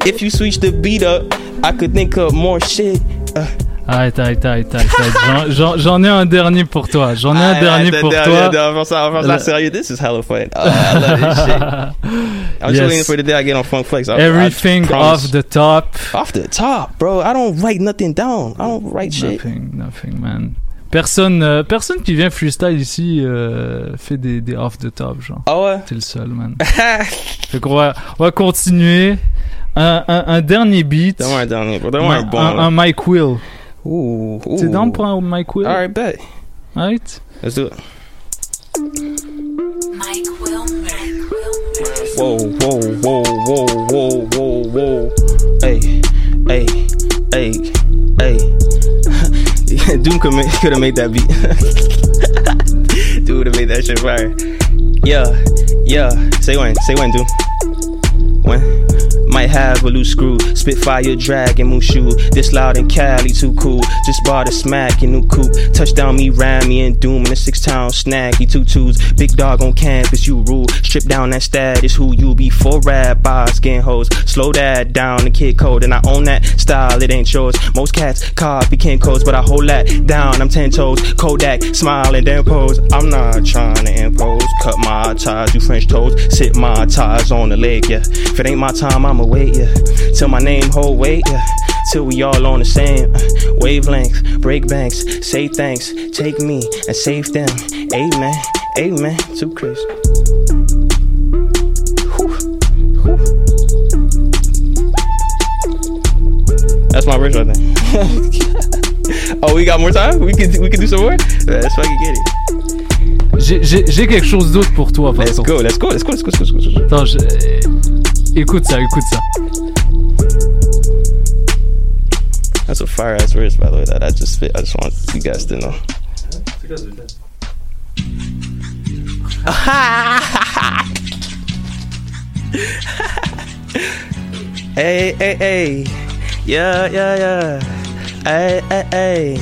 If you switch the beat up, I could think of more shit. Uh, Arrête, arrête, arrête, arrête. J'en- ai un dernier pour toi. J'en ai un dernier pour toi. On va faire ça, sérieux. This is hella fun. Uh, I love this shit. I'm Yes. just waiting for the day I get on Funk Flex. I- I Everything promise. off the top. Off the top, bro. I don't write nothing down. I don't write shit. Nothing, nothing, man. Personne, euh, personne qui vient freestyle ici euh, fait des, des off the top, genre. Ah ouais? T'es le seul, man. fait qu'on va, on va continuer. Un, un, un dernier beat. Donne-moi un dernier, bro. Donne-moi un bon, Un, un Mike Will. Ooh, T'es ooh. down pour un Mike Will? Alright, bet. Alright. Let's do it. Whoa, whoa, whoa, whoa, whoa, whoa, whoa. Hey, hey, hey, hey. Doom could ma- could have made that beat. Dude would have made that shit fire. Yeah, yeah. Say when, say when, Doom. When? Might have a loose screw, Spitfire, drag, and Mushu. This loud and Cali, too cool. Just bought a smack in new coupe. Touchdown, me, ram me, and doom in a six town snacky tutus. Big dog on campus, you rule. Strip down that status, who you be for rap by skin hoes. Slow that down, the kid code, and I own that style, it ain't yours. Most cats copy kin codes, but I hold that down, I'm ten toes. Kodak, smile and then pose. I'm not trying to impose. Cut my ties, do French toes. Sit my ties on the leg, yeah. If it ain't my time, I'ma wait, yeah. Till my name hold weight, yeah. Till we all on the same uh, wavelength. Break banks, say thanks, take me and save them. Amen, amen. Too crazy. That's my verse right there. oh, we got more time? We can we can do some more? Let's fucking get it. J'ai- quelque chose d'autre pour toi, Let's Vincent. go, let's go, let's go, let's go, let's go. Let's go. Attends, je- écoute ça, écoute ça. That's a fire ass verse, by the way. That I just spit. I just want you guys to know. hey, hey, hey. Yeah, yeah, yeah. Hey, hey, hey.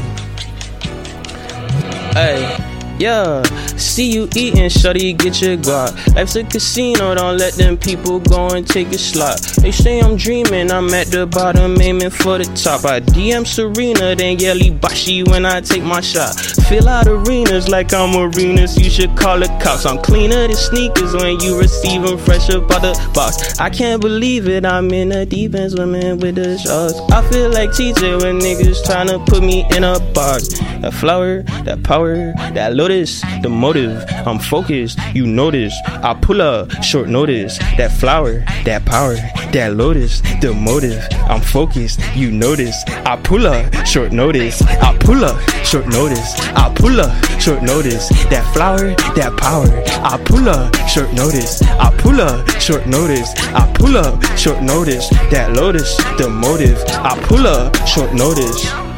Hey, yeah. See you eating, shorty, get your guard. Life's a casino, don't let them people go and take a slot. They say I'm dreaming, I'm at the bottom, aiming for the top. I DM Serena, then Yelly Bashi when I take my shot. Fill out arenas like I'm arenas, you should call the cops. I'm cleaner than sneakers when you receive them fresh up out the box. I can't believe it, I'm in the deep end swimming with the sharks. I feel like TJ when niggas tryna put me in a box. That flower, that power, that lotus, the motive. I'm focused, you notice. I pull up, short notice. That flower, that power, that lotus, the motive. I'm focused, you notice. I pull up, short notice. I pull up, short notice. I pull up, short notice. That flower, that power. I pull up, short notice. I pull up, short notice. I pull up, short notice. That lotus, the motive. I pull up, short notice.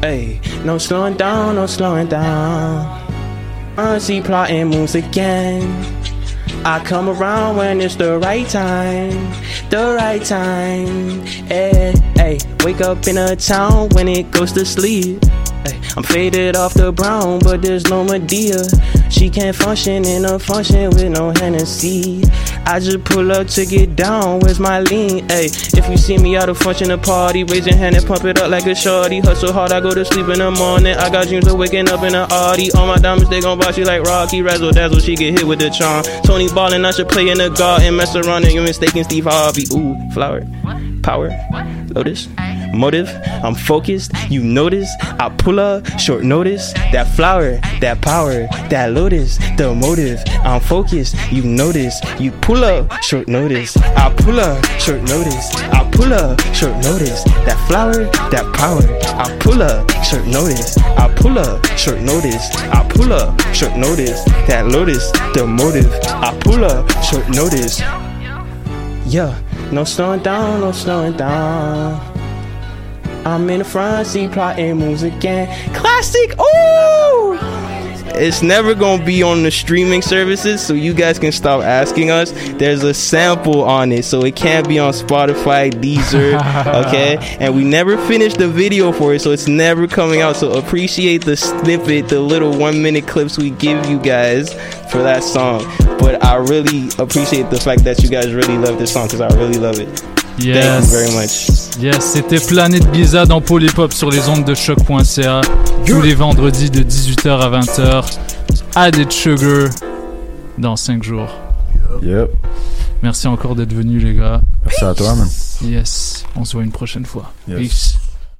Hey, no slowing down, no slowing down. I see plotting moves again. I come around when it's the right time, the right time. Hey, hey, wake up in a town when it goes to sleep. Hey, I'm faded off the brown, but there's no Medea. She can't function in a function with no Hennessy. I just pull up to get down. Where's my lean? Hey, if you see me out of function, a party, raise your hand and pump it up like a shorty. Hustle hard, I go to sleep in the morning. I got dreams of waking up in an Audi. All my diamonds, they gon' box you like Rocky. Razzle dazzle, she get hit with the charm. Tony ballin', I should play in the garden. Mess around and you're mistaken Steve Harvey. Ooh, flower, power, lotus. Motive, I'm focused, you notice. I pull up, short notice. That flower, that power, that lotus, the motive. I'm focused, you notice. You pull up, short notice. I pull up, short notice. I pull up, short notice. That flower, that power. I pull up, short notice. I pull up, short notice. I pull up, short notice. That lotus, the motive. I pull up, short notice. Yeah, no slowing down, no slowing down. I'm in the front seat plotting moves again. Classic, ooh! It's never gonna be on the streaming services, so you guys can stop asking us. There's a sample on it, so it can't be on Spotify, Deezer, okay? And we never finished the video for it, so it's never coming out. So appreciate the snippet, the little one minute clips we give you guys for that song. But I really appreciate the fact that you guys really love this song because I really love it. Thank you Yes. very much. Yes, c'était Planète Giza dans Polypop sur les ondes de choc.ca tous les vendredis de 18h à 20h. Added Sugar dans 5 jours. Yep. Merci encore d'être venus les gars. Merci à toi, man. Yes, on se voit une prochaine fois. Yes. Peace.